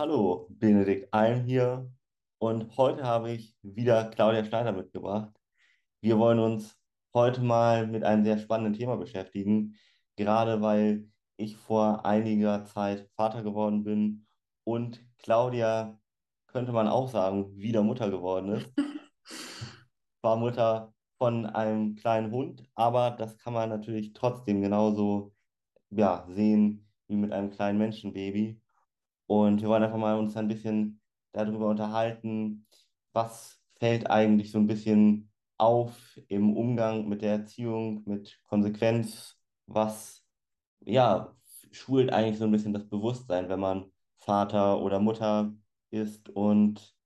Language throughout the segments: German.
Hallo, Benedikt Alm hier und heute habe ich wieder Claudia Schneider mitgebracht. Wir wollen uns heute mal mit einem sehr spannenden Thema beschäftigen, gerade weil ich vor einiger Zeit Vater geworden bin und Claudia, könnte man auch sagen, wieder Mutter geworden ist. War Mutter von einem kleinen Hund, aber das kann man natürlich trotzdem genauso ja, sehen wie mit einem kleinen Menschenbaby. Und wir wollen einfach mal uns ein bisschen darüber unterhalten, was fällt eigentlich so ein bisschen auf im Umgang mit der Erziehung, mit Konsequenz, was ja schult eigentlich so ein bisschen das Bewusstsein, wenn man Vater oder Mutter ist. Und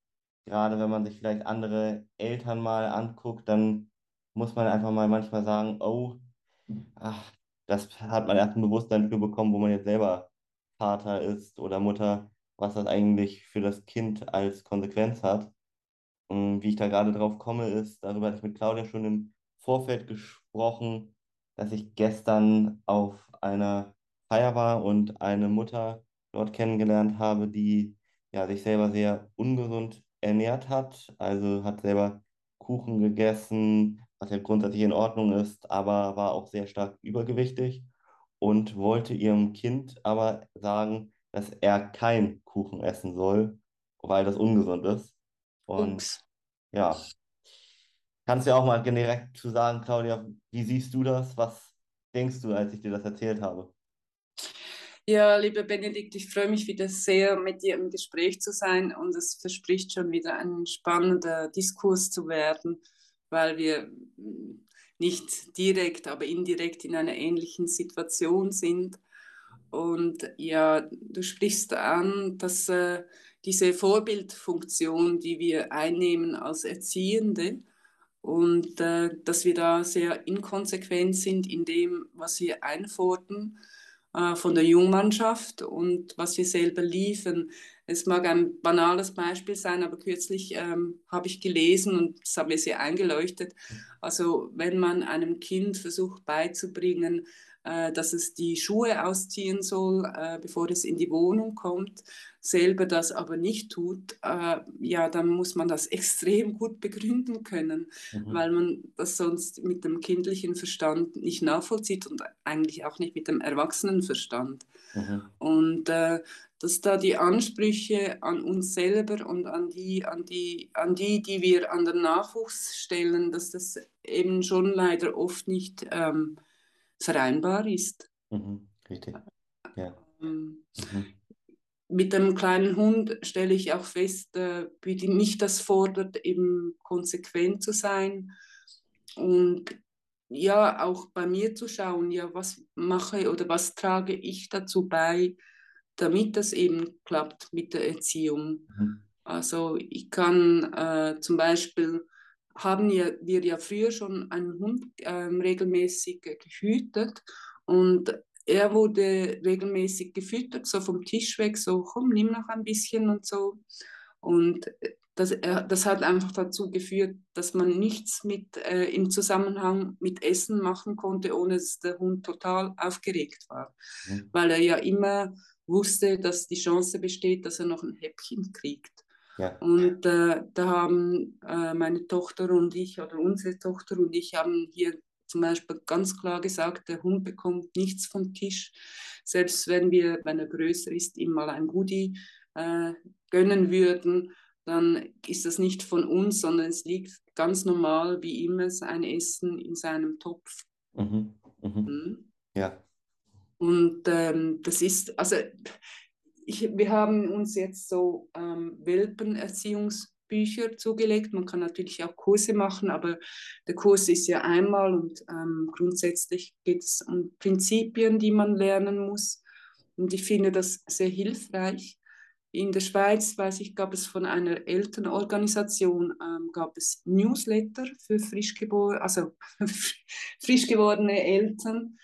gerade wenn man sich vielleicht andere Eltern mal anguckt, dann muss man einfach mal manchmal sagen, oh, ach, das hat man erst ein Bewusstsein für bekommen, wo man jetzt selber Vater ist oder Mutter, was das eigentlich für das Kind als Konsequenz hat. Und wie ich da gerade drauf komme, ist, darüber hatte ich mit Claudia schon im Vorfeld gesprochen, dass ich gestern auf einer Feier war und eine Mutter dort kennengelernt habe, die ja, sich selber sehr ungesund ernährt hat. Also hat selber Kuchen gegessen, was ja grundsätzlich in Ordnung ist, aber war auch sehr stark übergewichtig und wollte ihrem Kind aber sagen, dass er kein Kuchen essen soll, weil das ungesund ist. Und Ups. ja, kannst du ja auch mal direkt zu sagen, Claudia, wie siehst du das? Was denkst du, als ich dir das erzählt habe? Ja, lieber Benedikt, ich freue mich wieder sehr, mit dir im Gespräch zu sein und es verspricht schon wieder ein spannender Diskurs zu werden, weil wir nicht direkt, aber indirekt in einer ähnlichen Situation sind. Und ja, du sprichst an, dass äh, diese Vorbildfunktion, die wir einnehmen als Erziehende, und äh, dass wir da sehr inkonsequent sind in dem, was wir einfordern äh, von der Jungmannschaft und was wir selber liefern. Es mag ein banales Beispiel sein, aber kürzlich ähm, habe ich gelesen und das hat mir sehr eingeleuchtet. Also wenn man einem Kind versucht beizubringen, äh, dass es die Schuhe ausziehen soll, äh, bevor es in die Wohnung kommt, selber das aber nicht tut, äh, ja, dann muss man das extrem gut begründen können, mhm. weil man das sonst mit dem kindlichen Verstand nicht nachvollzieht und eigentlich auch nicht mit dem Erwachsenenverstand. Mhm. Und äh, dass da die Ansprüche an uns selber und an die, an die, an die, die wir an den Nachwuchs stellen, dass das eben schon leider oft nicht ähm, vereinbar ist. Mhm, richtig. Ja. Ähm, mhm. Mit dem kleinen Hund stelle ich auch fest, äh, wie mich das fordert, eben konsequent zu sein und ja, auch bei mir zu schauen, ja, was mache oder was trage ich dazu bei, damit das eben klappt mit der Erziehung. Mhm. Also ich kann äh, zum Beispiel haben wir, wir ja früher schon einen Hund ähm, regelmäßig gehütet und er wurde regelmäßig gefüttert, so vom Tisch weg, so komm, nimm noch ein bisschen und so. Und das, äh, das hat einfach dazu geführt, dass man nichts mit, äh, im Zusammenhang mit Essen machen konnte, ohne dass der Hund total aufgeregt war. Mhm. Weil er ja immer wusste, dass die Chance besteht, dass er noch ein Häppchen kriegt. Ja. Und äh, da haben äh, meine Tochter und ich, oder unsere Tochter und ich, haben hier zum Beispiel ganz klar gesagt, der Hund bekommt nichts vom Tisch. Selbst wenn wir, wenn er größer ist, ihm mal ein Goodie äh, gönnen würden, dann ist das nicht von uns, sondern es liegt ganz normal wie immer sein Essen in seinem Topf. Mhm. Mhm. Mhm. Ja. Und ähm, das ist, also ich, wir haben uns jetzt so ähm, Welpenerziehungsbücher zugelegt. Man kann natürlich auch Kurse machen, aber der Kurs ist ja einmal und ähm, grundsätzlich geht es um Prinzipien, die man lernen muss. Und ich finde das sehr hilfreich. In der Schweiz, weiß ich, gab es von einer Elternorganisation ähm, gab es Newsletter für frisch, also frisch gewordene Eltern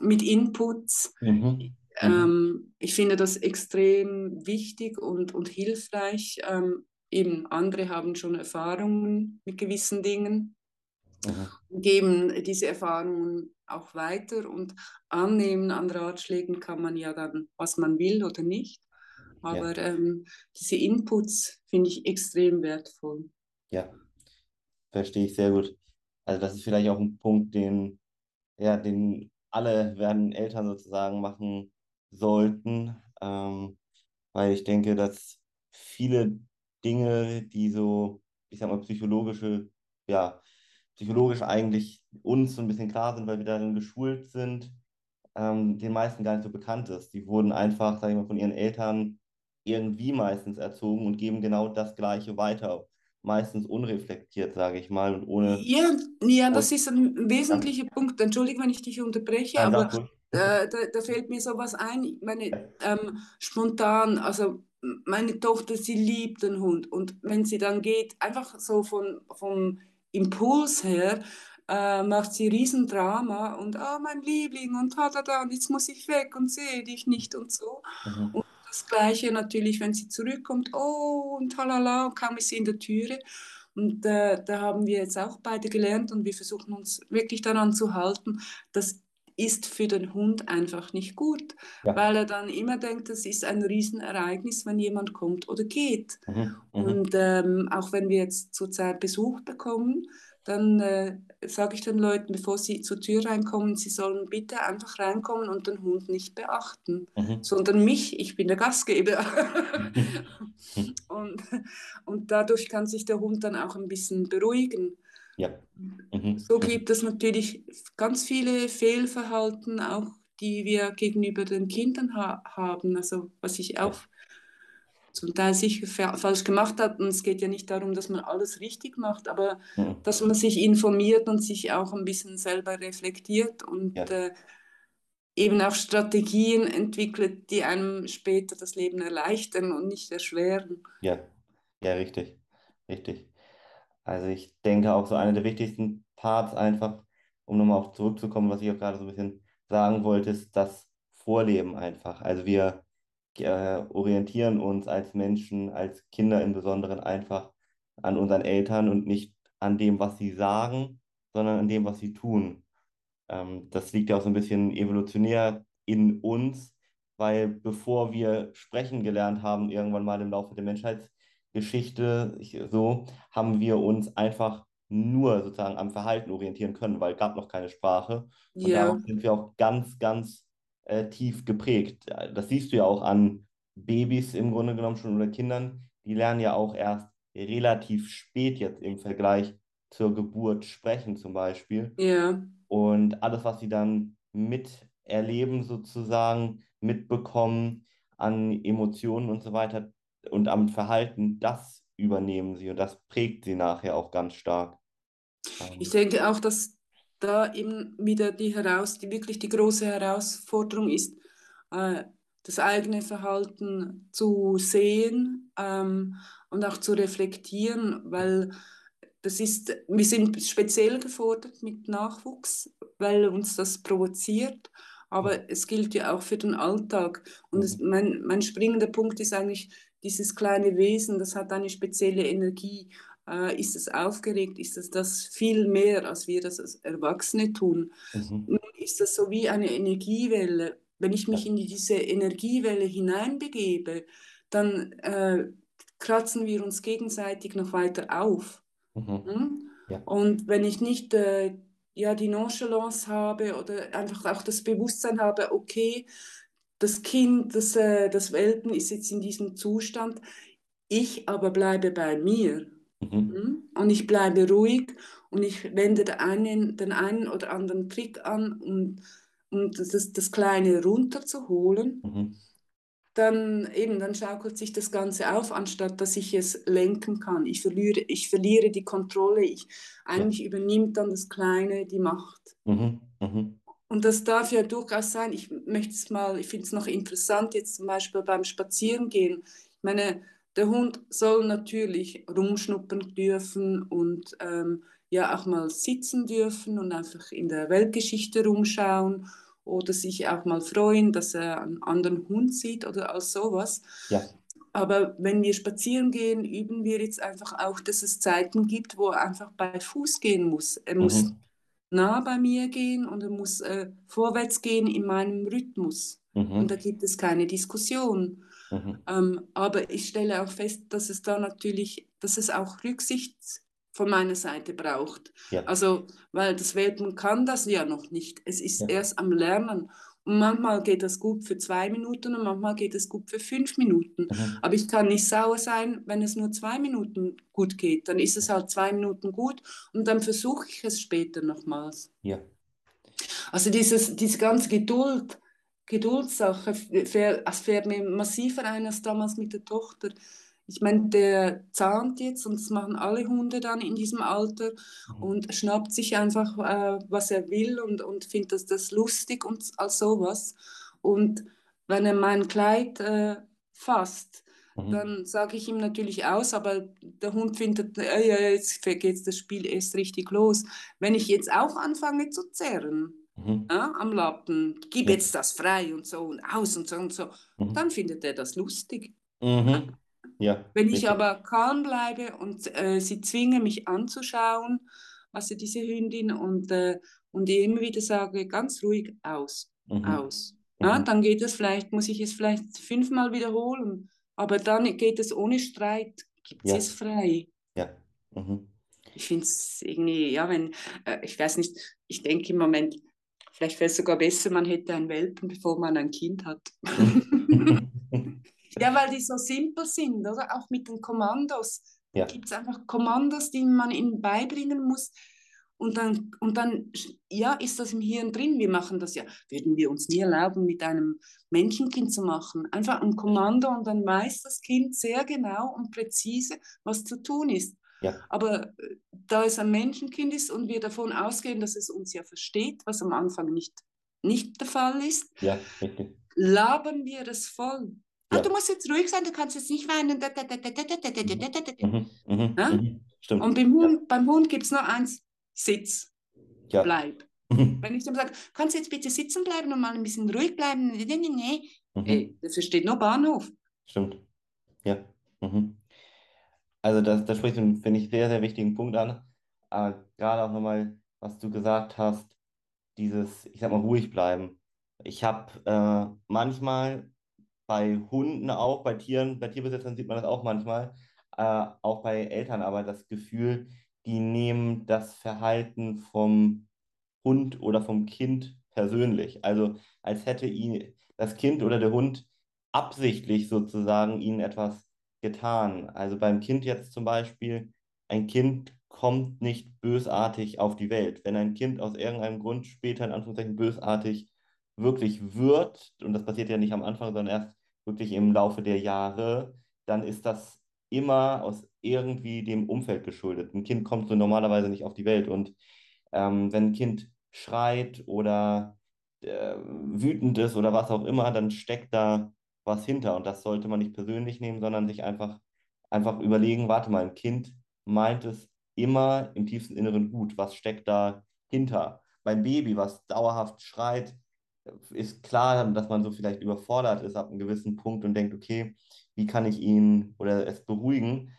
mit Inputs. Mhm. Mhm. Ähm, ich finde das extrem wichtig und, und hilfreich. Ähm, eben andere haben schon Erfahrungen mit gewissen Dingen mhm. geben diese Erfahrungen auch weiter und annehmen an Ratschlägen kann man ja dann, was man will oder nicht. Aber ja. ähm, diese Inputs finde ich extrem wertvoll. Ja, verstehe ich sehr gut. Also das ist vielleicht auch ein Punkt, den, ja, den alle werden Eltern sozusagen machen sollten, ähm, weil ich denke, dass viele Dinge, die so, ich sag mal, psychologische, ja, psychologisch eigentlich uns so ein bisschen klar sind, weil wir darin geschult sind, ähm, den meisten gar nicht so bekannt ist. Die wurden einfach, sag ich mal, von ihren Eltern irgendwie meistens erzogen und geben genau das Gleiche weiter. Meistens unreflektiert, sage ich mal, und ohne. Ja, ja das ist ein wesentlicher. Punkt. Entschuldige, wenn ich dich unterbreche, aber äh, da, da, fällt mir sowas ein. Ich meine, ähm, spontan, also meine Tochter, sie liebt den Hund. Und wenn sie dann geht, einfach so von, vom Impuls her, äh, macht sie Riesendrama und oh, mein Liebling und da, da, da, und jetzt muss ich weg und sehe dich nicht und so. Mhm. Und das Gleiche natürlich, wenn sie zurückkommt, oh und halala, und kaum ist sie in der Türe. Und äh, da haben wir jetzt auch beide gelernt und wir versuchen uns wirklich daran zu halten, das ist für den Hund einfach nicht gut, ja. weil er dann immer denkt, das ist ein Riesenereignis, wenn jemand kommt oder geht. Mhm. Mhm. Und ähm, auch wenn wir jetzt zurzeit Besuch bekommen, dann äh, sage ich den Leuten, bevor sie zur Tür reinkommen, sie sollen bitte einfach reinkommen und den Hund nicht beachten, mhm. sondern mich, ich bin der Gastgeber. und, und dadurch kann sich der Hund dann auch ein bisschen beruhigen. Ja. Mhm. So gibt es natürlich ganz viele Fehlverhalten, auch die wir gegenüber den Kindern ha haben. Also was ich auch zum Teil sicher falsch gemacht habe. Und es geht ja nicht darum, dass man alles richtig macht, aber mhm. dass man sich informiert und sich auch ein bisschen selber reflektiert und ja. äh, eben auch Strategien entwickelt, die einem später das Leben erleichtern und nicht erschweren. Ja, ja, richtig, richtig. Also ich denke auch so einer der wichtigsten Parts einfach, um nochmal auf zurückzukommen, was ich auch gerade so ein bisschen sagen wollte, ist das Vorleben einfach. Also wir äh, orientieren uns als Menschen, als Kinder im Besonderen einfach an unseren Eltern und nicht an dem, was sie sagen, sondern an dem, was sie tun. Ähm, das liegt ja auch so ein bisschen evolutionär in uns, weil bevor wir sprechen gelernt haben, irgendwann mal im Laufe der Menschheitsgeschichte, so, haben wir uns einfach nur sozusagen am Verhalten orientieren können, weil es gab noch keine Sprache. Und yeah. darauf sind wir auch ganz, ganz äh, tief geprägt. Das siehst du ja auch an Babys im Grunde genommen schon oder Kindern. Die lernen ja auch erst relativ spät jetzt im Vergleich zur Geburt sprechen zum Beispiel. Ja. Und alles, was sie dann miterleben sozusagen, mitbekommen an Emotionen und so weiter und am Verhalten, das übernehmen sie und das prägt sie nachher auch ganz stark. Ich denke auch, dass da eben wieder die heraus, die wirklich die große Herausforderung ist, äh, das eigene Verhalten zu sehen ähm, und auch zu reflektieren, weil das ist, wir sind speziell gefordert mit Nachwuchs, weil uns das provoziert, aber es gilt ja auch für den Alltag. Und es, mein, mein springender Punkt ist eigentlich, dieses kleine Wesen, das hat eine spezielle Energie äh, ist es aufgeregt, ist es das viel mehr, als wir das als Erwachsene tun. Mhm. Nun ist das so wie eine Energiewelle. Wenn ich mich in diese Energiewelle hineinbegebe, dann äh, kratzen wir uns gegenseitig noch weiter auf. Mhm. Hm? Ja. Und wenn ich nicht äh, ja, die Nonchalance habe oder einfach auch das Bewusstsein habe, okay, das Kind, das, äh, das Welpen ist jetzt in diesem Zustand, ich aber bleibe bei mir Mhm. Hm? Und ich bleibe ruhig und ich wende den einen, den einen oder anderen Trick an, um, um das, das Kleine runterzuholen. Mhm. Dann eben, dann schaukelt sich das Ganze auf, anstatt dass ich es lenken kann. Ich verliere, ich verliere die Kontrolle. Ich, eigentlich ja. übernimmt dann das Kleine die Macht. Mhm. Und das darf ja durchaus sein. Ich möchte es mal, ich finde es noch interessant, jetzt zum Beispiel beim Spazierengehen. Ich meine, der Hund soll natürlich rumschnuppern dürfen und ähm, ja auch mal sitzen dürfen und einfach in der Weltgeschichte rumschauen oder sich auch mal freuen, dass er einen anderen Hund sieht oder all sowas. Ja. Aber wenn wir spazieren gehen, üben wir jetzt einfach auch, dass es Zeiten gibt, wo er einfach bei Fuß gehen muss. Er mhm. muss nah bei mir gehen und er muss äh, vorwärts gehen in meinem Rhythmus. Mhm. Und da gibt es keine Diskussion. Mhm. Ähm, aber ich stelle auch fest, dass es da natürlich, dass es auch Rücksicht von meiner Seite braucht. Ja. Also, weil das Welpen kann das ja noch nicht. Es ist ja. erst am Lernen. Und manchmal geht das gut für zwei Minuten und manchmal geht es gut für fünf Minuten. Mhm. Aber ich kann nicht sauer sein, wenn es nur zwei Minuten gut geht. Dann ist es halt zwei Minuten gut und dann versuche ich es später nochmals. Ja. Also dieses, diese ganze Geduld, Geduldssache, es fährt mir massiver ein als damals mit der Tochter. Ich meine, der zahnt jetzt und das machen alle Hunde dann in diesem Alter mhm. und schnappt sich einfach, äh, was er will und, und findet das, das lustig und als sowas. Und wenn er mein Kleid äh, fasst, mhm. dann sage ich ihm natürlich aus, aber der Hund findet, äh, ja, jetzt geht das Spiel erst richtig los. Wenn ich jetzt auch anfange zu zerren, mhm. ja, am Lappen, gib jetzt das frei und so und aus und so und so, mhm. dann findet er das lustig. Mhm. Ja, Wenn ich richtig. aber calm bleibe und äh, sie zwinge mich anzuschauen, also diese Hündin, und, äh, und immer wieder sage, ganz ruhig aus, mhm. aus. Ja, mhm. dann geht es vielleicht, muss ich es vielleicht fünfmal wiederholen, aber dann geht es ohne Streit, gibt ja. es frei. Ja. Mhm. Ich finde es irgendwie, ja, wenn, äh, ich weiß nicht, ich denke im Moment, vielleicht wäre es sogar besser, man hätte einen Welpen, bevor man ein Kind hat. Ja, weil die so simpel sind, oder? Auch mit den Kommandos. Ja. Da gibt es einfach Kommandos, die man ihnen beibringen muss. Und dann, und dann, ja, ist das im Hirn drin. Wir machen das ja, würden wir uns nie erlauben, mit einem Menschenkind zu machen. Einfach ein Kommando und dann weiß das Kind sehr genau und präzise, was zu tun ist. Ja. Aber äh, da es ein Menschenkind ist und wir davon ausgehen, dass es uns ja versteht, was am Anfang nicht, nicht der Fall ist, ja, labern wir es voll. Ja. du musst jetzt ruhig sein, du kannst jetzt nicht weinen. Mhm. Mhm. Ja? Mhm. Stimmt. Und beim Hund, ja. beim gibt es nur eins: Sitz. Ja. Bleib. Wenn ich dem sage, kannst du jetzt bitte sitzen bleiben und mal ein bisschen ruhig bleiben? Nee, nee, nee. Mhm. Ey, das versteht nur Bahnhof. Stimmt. Ja. Mhm. Also, das, das spricht einen, finde ich, sehr, sehr wichtigen Punkt an. Aber gerade auch nochmal, was du gesagt hast, dieses, ich sag mal, ruhig bleiben. Ich habe äh, manchmal bei Hunden auch, bei Tieren, bei Tierbesitzern sieht man das auch manchmal, äh, auch bei Eltern aber das Gefühl, die nehmen das Verhalten vom Hund oder vom Kind persönlich. Also als hätte ihn das Kind oder der Hund absichtlich sozusagen ihnen etwas getan. Also beim Kind jetzt zum Beispiel, ein Kind kommt nicht bösartig auf die Welt. Wenn ein Kind aus irgendeinem Grund später in Anführungszeichen bösartig wirklich wird, und das passiert ja nicht am Anfang, sondern erst wirklich im Laufe der Jahre, dann ist das immer aus irgendwie dem Umfeld geschuldet. Ein Kind kommt so normalerweise nicht auf die Welt und ähm, wenn ein Kind schreit oder äh, wütend ist oder was auch immer, dann steckt da was hinter und das sollte man nicht persönlich nehmen, sondern sich einfach, einfach überlegen, warte mal, ein Kind meint es immer im tiefsten Inneren gut, was steckt da hinter? Beim Baby, was dauerhaft schreit, ist klar, dass man so vielleicht überfordert ist ab einem gewissen Punkt und denkt, okay, wie kann ich ihn oder es beruhigen?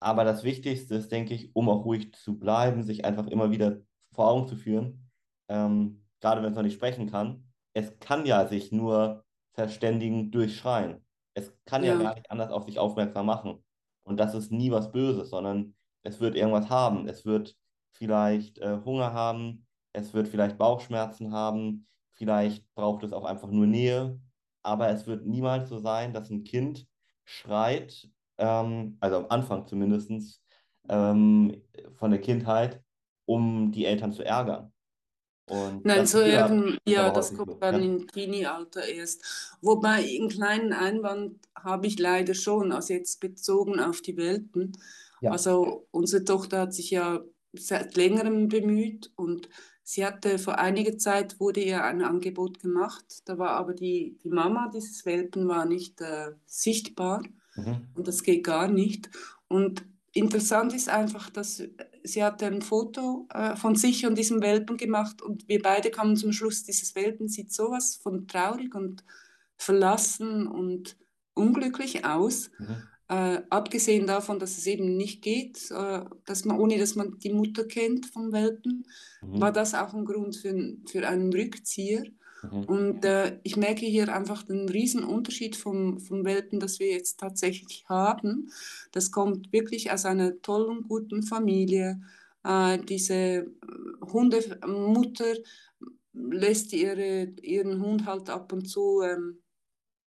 Aber das Wichtigste ist, denke ich, um auch ruhig zu bleiben, sich einfach immer wieder vor Augen zu führen, ähm, gerade wenn es noch nicht sprechen kann, es kann ja sich nur verständigen durch Schreien. Es kann ja. ja gar nicht anders auf sich aufmerksam machen. Und das ist nie was Böses, sondern es wird irgendwas haben. Es wird vielleicht äh, Hunger haben, es wird vielleicht Bauchschmerzen haben, Vielleicht braucht es auch einfach nur Nähe, aber es wird niemals so sein, dass ein Kind schreit, ähm, also am Anfang zumindest ähm, von der Kindheit, um die Eltern zu ärgern. Und Nein, so eben, ja, das kommt dann ja. im Teenie-Alter erst. Wobei einen kleinen Einwand habe ich leider schon, also jetzt bezogen auf die Welten. Ja. Also unsere Tochter hat sich ja seit längerem bemüht und Sie hatte vor einiger Zeit wurde ihr ein Angebot gemacht, da war aber die, die Mama dieses Welpen war nicht äh, sichtbar mhm. und das geht gar nicht. Und interessant ist einfach, dass sie hatte ein Foto äh, von sich und diesem Welpen gemacht und wir beide kamen zum Schluss, dieses Welpen sieht sowas von traurig und verlassen und unglücklich aus. Mhm. Äh, abgesehen davon, dass es eben nicht geht, äh, dass man, ohne dass man die Mutter kennt vom Welpen, mhm. war das auch ein Grund für, für einen Rückzieher. Mhm. Und äh, ich merke hier einfach den riesen Unterschied vom, vom Welpen, das wir jetzt tatsächlich haben. Das kommt wirklich aus einer tollen, guten Familie. Äh, diese äh, Hundemutter lässt ihre, ihren Hund halt ab und zu ähm,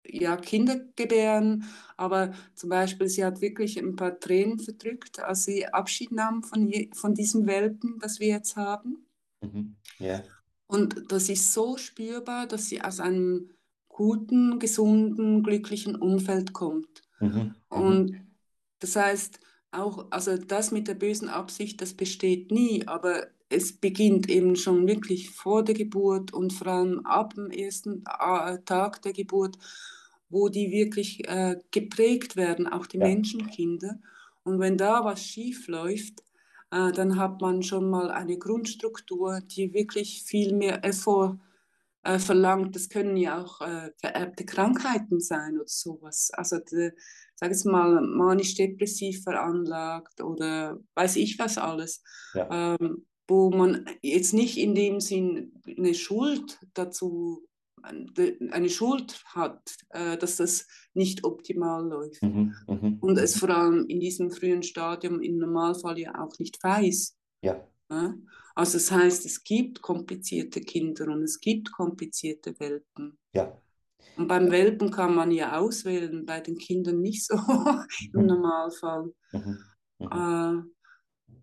ja, Kinder gebären, aber zum Beispiel, sie hat wirklich ein paar Tränen verdrückt, als sie Abschied nahm von, von diesem Welpen, das wir jetzt haben. Mhm. Yeah. Und das ist so spürbar, dass sie aus einem guten, gesunden, glücklichen Umfeld kommt. Mhm. mhm. Und das heißt, auch, also das mit der bösen Absicht, das besteht nie, aber es beginnt eben schon wirklich vor der Geburt und vor allem ab dem ersten äh, Tag der Geburt, wo die wirklich äh, geprägt werden, auch die ja. Menschenkinder. Und wenn da was schief läuft, äh, dann hat man schon mal eine Grundstruktur, die wirklich viel mehr Effort äh, verlangt. Das können ja auch äh, vererbte Krankheiten sein oder sowas. Also, sag jetzt mal, manisch-depressiv veranlagt oder weiß ich was alles. Ja. Ähm, wo man jetzt nicht in dem Sinn eine Schuld dazu eine Schuld hat, äh, dass das nicht optimal läuft. Mhm, mh, und es vor allem in diesem frühen Stadium im Normalfall ja auch nicht weiß. Ja. Also das heißt, es gibt komplizierte Kinder und es gibt komplizierte Welpen. Ja. Und beim Welpen kann man ja auswählen, bei den Kindern nicht so im mhm. Normalfall. Mhm. Mhm.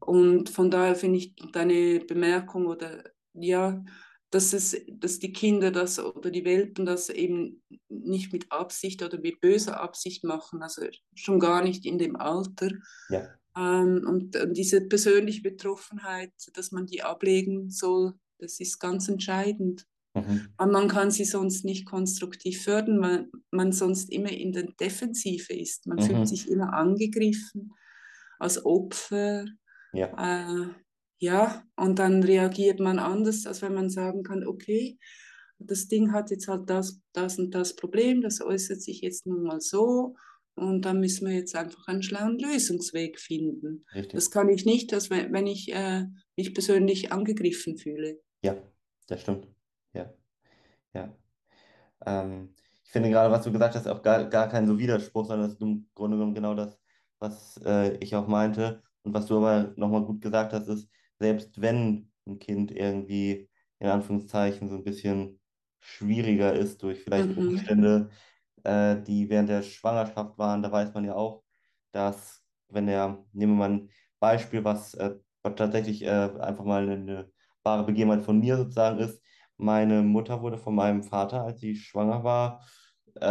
Und von daher finde ich deine Bemerkung oder ja, dass, es, dass die Kinder das oder die Welpen das eben nicht mit Absicht oder mit böser Absicht machen, also schon gar nicht in dem Alter. Ja. Ähm, und, und, diese persönliche Betroffenheit, dass man die ablegen soll, das ist ganz entscheidend. Mhm. Und man kann sie sonst nicht konstruktiv fördern, weil man sonst immer in der Defensive ist. Man mhm. fühlt sich immer angegriffen als Opfer. Ja. Äh, ja, und dann reagiert man anders, als wenn man sagen kann, okay, das Ding hat jetzt halt das, das und das Problem, das äußert sich jetzt nun mal so und dann müssen wir jetzt einfach einen schlauen Lösungsweg finden. Richtig. Das kann ich nicht, dass, wenn ich äh, mich persönlich angegriffen fühle. Ja, das stimmt. Ja, ja. Ähm, ich finde gerade, was du gesagt hast, auch gar, gar kein so Widerspruch, sondern das ist im Grunde genommen genau das, was äh, ich auch meinte. Und was du aber nochmal gut gesagt hast, ist, selbst wenn ein Kind irgendwie in Anführungszeichen so ein bisschen schwieriger ist durch vielleicht mhm. Umstände, äh, die während der Schwangerschaft waren, da weiß man ja auch, dass wenn der, nehmen wir mal ein Beispiel, was, äh, was tatsächlich äh, einfach mal eine, eine wahre Begebenheit von mir sozusagen ist, meine Mutter wurde von meinem Vater, als sie schwanger war, äh,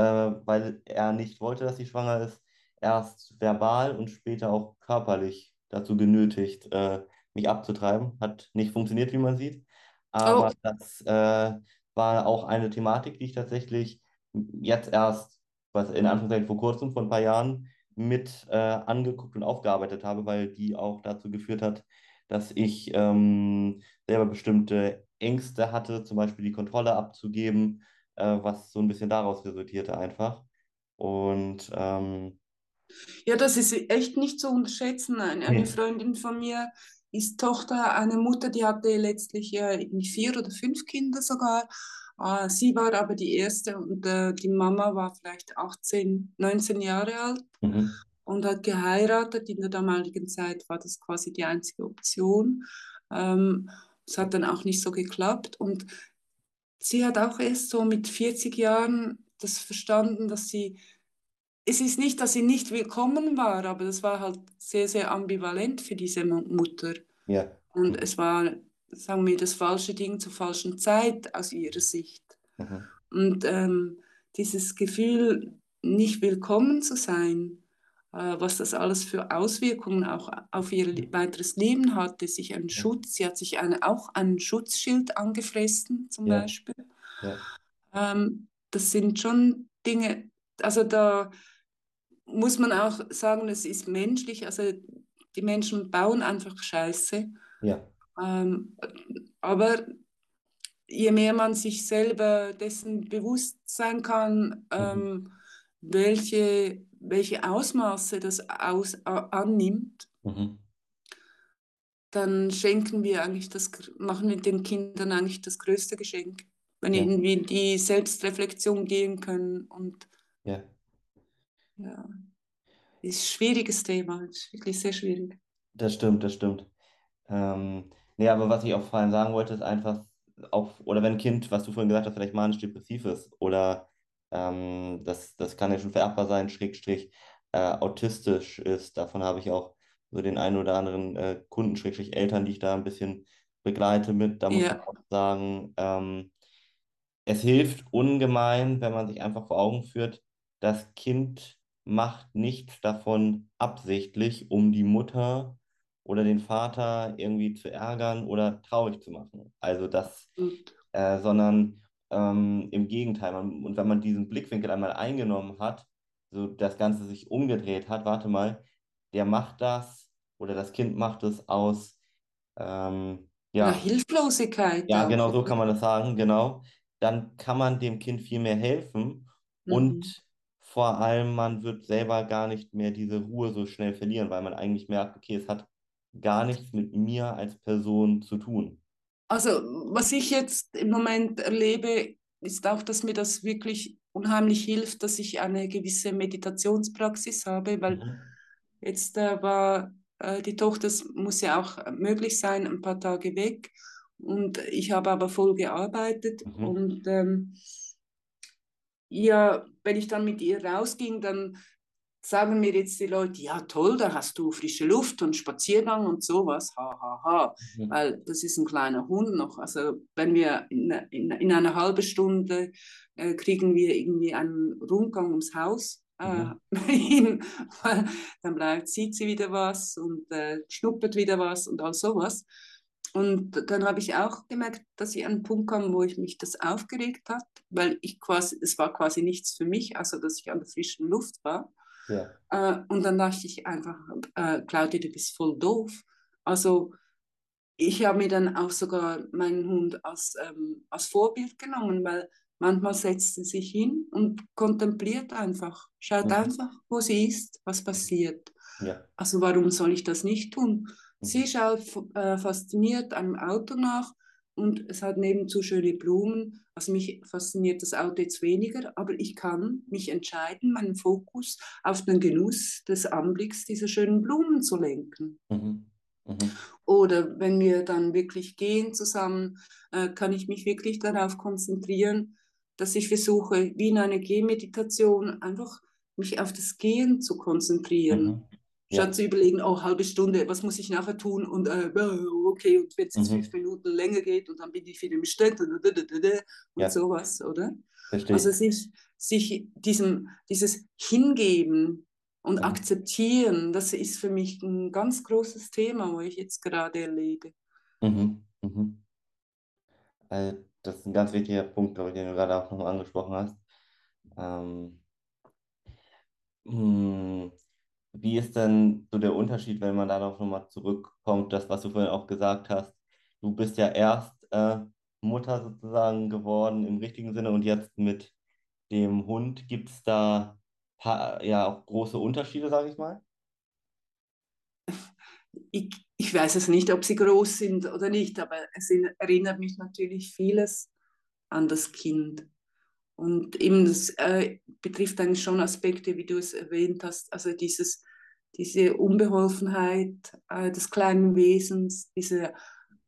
weil er nicht wollte, dass sie schwanger ist, erst verbal und später auch körperlich dazu genötigt, äh, mich abzutreiben. Hat nicht funktioniert, wie man sieht. Aber oh. das äh, war auch eine Thematik, die ich tatsächlich jetzt erst, was in Anführungszeichen vor kurzem, vor ein paar Jahren, mit äh, angeguckt und aufgearbeitet habe, weil die auch dazu geführt hat, dass ich ähm, selber bestimmte Ängste hatte, zum Beispiel die Kontrolle abzugeben, äh, was so ein bisschen daraus resultierte einfach. Und ähm, ja, das ist echt nicht zu unterschätzen. Eine, eine Freundin von mir ist Tochter einer Mutter, die hatte letztlich vier oder fünf Kinder sogar. Äh, sie war aber die erste und äh, die Mama war vielleicht 18, 19 Jahre alt mhm. und hat geheiratet. In der damaligen Zeit war das quasi die einzige Option. Ähm, es hat dann auch nicht so geklappt und sie hat auch erst so mit 40 Jahren das verstanden, dass sie es ist nicht, dass sie nicht willkommen war, aber das war halt sehr, sehr ambivalent für diese Mutter. Ja. Und es war, sagen wir, das falsche Ding zur falschen Zeit aus ihrer Sicht. Mhm. Und ähm, dieses Gefühl, nicht willkommen zu sein, äh, was das alles für Auswirkungen auch auf ihr weiteres Leben hatte, sich einen Schutz, sie hat sich eine, auch ein Schutzschild angefressen zum ja. Beispiel. Ja. Ähm, das sind schon Dinge, also da muss man auch sagen, es ist menschlich, also die Menschen bauen einfach Scheiße. Ja. Ähm, aber je mehr man sich selber dessen bewusst sein kann, ähm, mhm. welche, welche Ausmaße das aus, annimmt, mhm. dann schenken wir eigentlich das, machen wir den Kindern eigentlich das größte Geschenk. wenn Ja. irgendwie die Selbstreflexion gehen können und Ja. Ja, ist ein schwieriges Thema, ist wirklich sehr schwierig. Das stimmt, das stimmt. Ähm, nee, aber was ich auch vor allem sagen wollte, ist einfach, auch, oder wenn ein Kind, was du vorhin gesagt hast, vielleicht manisch-depressiv ist oder ähm, das, das kann ja schon vererbbar sein, Schrägstrich, äh, autistisch ist. Davon habe ich auch so den einen oder anderen äh, Kunden, Schrägstrich Eltern, die ich da ein bisschen begleite mit. Da muss man Ja, auch sagen, ähm, es hilft ungemein, wenn man sich einfach vor Augen führt, das Kind macht nichts davon absichtlich, um die Mutter oder den Vater irgendwie zu ärgern oder traurig zu machen. Also das, äh, sondern ähm, im Gegenteil. Man, und wenn man diesen Blickwinkel einmal eingenommen hat, so das Ganze sich umgedreht hat, warte mal, der macht das oder das Kind macht es aus, ähm, ja, ja, Hilflosigkeit ja, genau so kann man das sagen, genau. Dann kann man dem Kind viel mehr helfen Mhm. und vor allem man wird selber gar nicht mehr diese Ruhe so schnell verlieren, weil man eigentlich merkt, okay, es hat gar nichts mit mir als Person zu tun. Also, was ich jetzt im Moment erlebe, ist auch, dass mir das wirklich unheimlich hilft, dass ich eine gewisse Meditationspraxis habe, weil Mhm. jetzt äh, war äh, die Tochter, es muss ja auch möglich sein, ein paar Tage weg. Und ich habe aber voll gearbeitet. Mhm. Und ähm, ja, wenn ich dann mit ihr rausging, dann sagen mir jetzt die Leute, ja toll, da hast du frische Luft und Spaziergang und sowas, ha, ha, ha, Mhm. weil das ist ein kleiner Hund noch. Also wenn wir in, in, in einer halben Stunde äh, kriegen wir irgendwie einen Rundgang ums Haus äh, Mhm. dann bleibt, sieht sie wieder was und äh, schnuppert wieder was und all sowas. Und dann habe ich auch gemerkt, dass ich an einen Punkt kam, wo ich mich das aufgeregt hat, weil ich quasi, es war quasi nichts für mich, also dass ich an der frischen Luft war. Ja. Äh, und dann dachte ich einfach, äh, Claudia, du bist voll doof. Also ich habe mir dann auch sogar meinen Hund als, ähm, als Vorbild genommen, weil manchmal setzt sie sich hin und kontempliert einfach, schaut Mhm. einfach, wo sie ist, was passiert. Ja. Also warum soll ich das nicht tun? Sie schaut äh, fasziniert einem Auto nach und es hat nebenzu schöne Blumen. Also mich fasziniert das Auto jetzt weniger, aber ich kann mich entscheiden, meinen Fokus auf den Genuss des Anblicks dieser schönen Blumen zu lenken. Mhm. Mhm. Oder wenn wir dann wirklich gehen zusammen, äh, kann ich mich wirklich darauf konzentrieren, dass ich versuche, wie in einer Gehmeditation, einfach mich auf das Gehen zu konzentrieren. Mhm. Ja. Statt zu überlegen, oh, halbe Stunde, was muss ich nachher tun? Und äh, okay, und wenn es jetzt Mhm. fünf Minuten länger geht und dann bin ich wieder im Stand und, Ja. sowas, oder? Verstehe Also ich. sich, sich diesem, dieses Hingeben und Mhm. akzeptieren, das ist für mich ein ganz großes Thema, wo ich jetzt gerade erlebe. Mhm. Mhm. Also, das ist ein ganz wichtiger Punkt, glaube ich, den du gerade auch noch angesprochen hast. Ähm, hm, wie ist denn so der Unterschied, wenn man darauf nochmal zurückkommt, das, was du vorhin auch gesagt hast? Du bist ja erst äh, Mutter sozusagen geworden im richtigen Sinne und jetzt mit dem Hund. Gibt es da ja auch große Unterschiede, sage ich mal? Ich, ich weiß es nicht, ob sie groß sind oder nicht, aber es in- erinnert mich natürlich vieles an das Kind. Und eben das äh, betrifft eigentlich schon Aspekte, wie du es erwähnt hast, also dieses, diese Unbeholfenheit äh, des kleinen Wesens, diese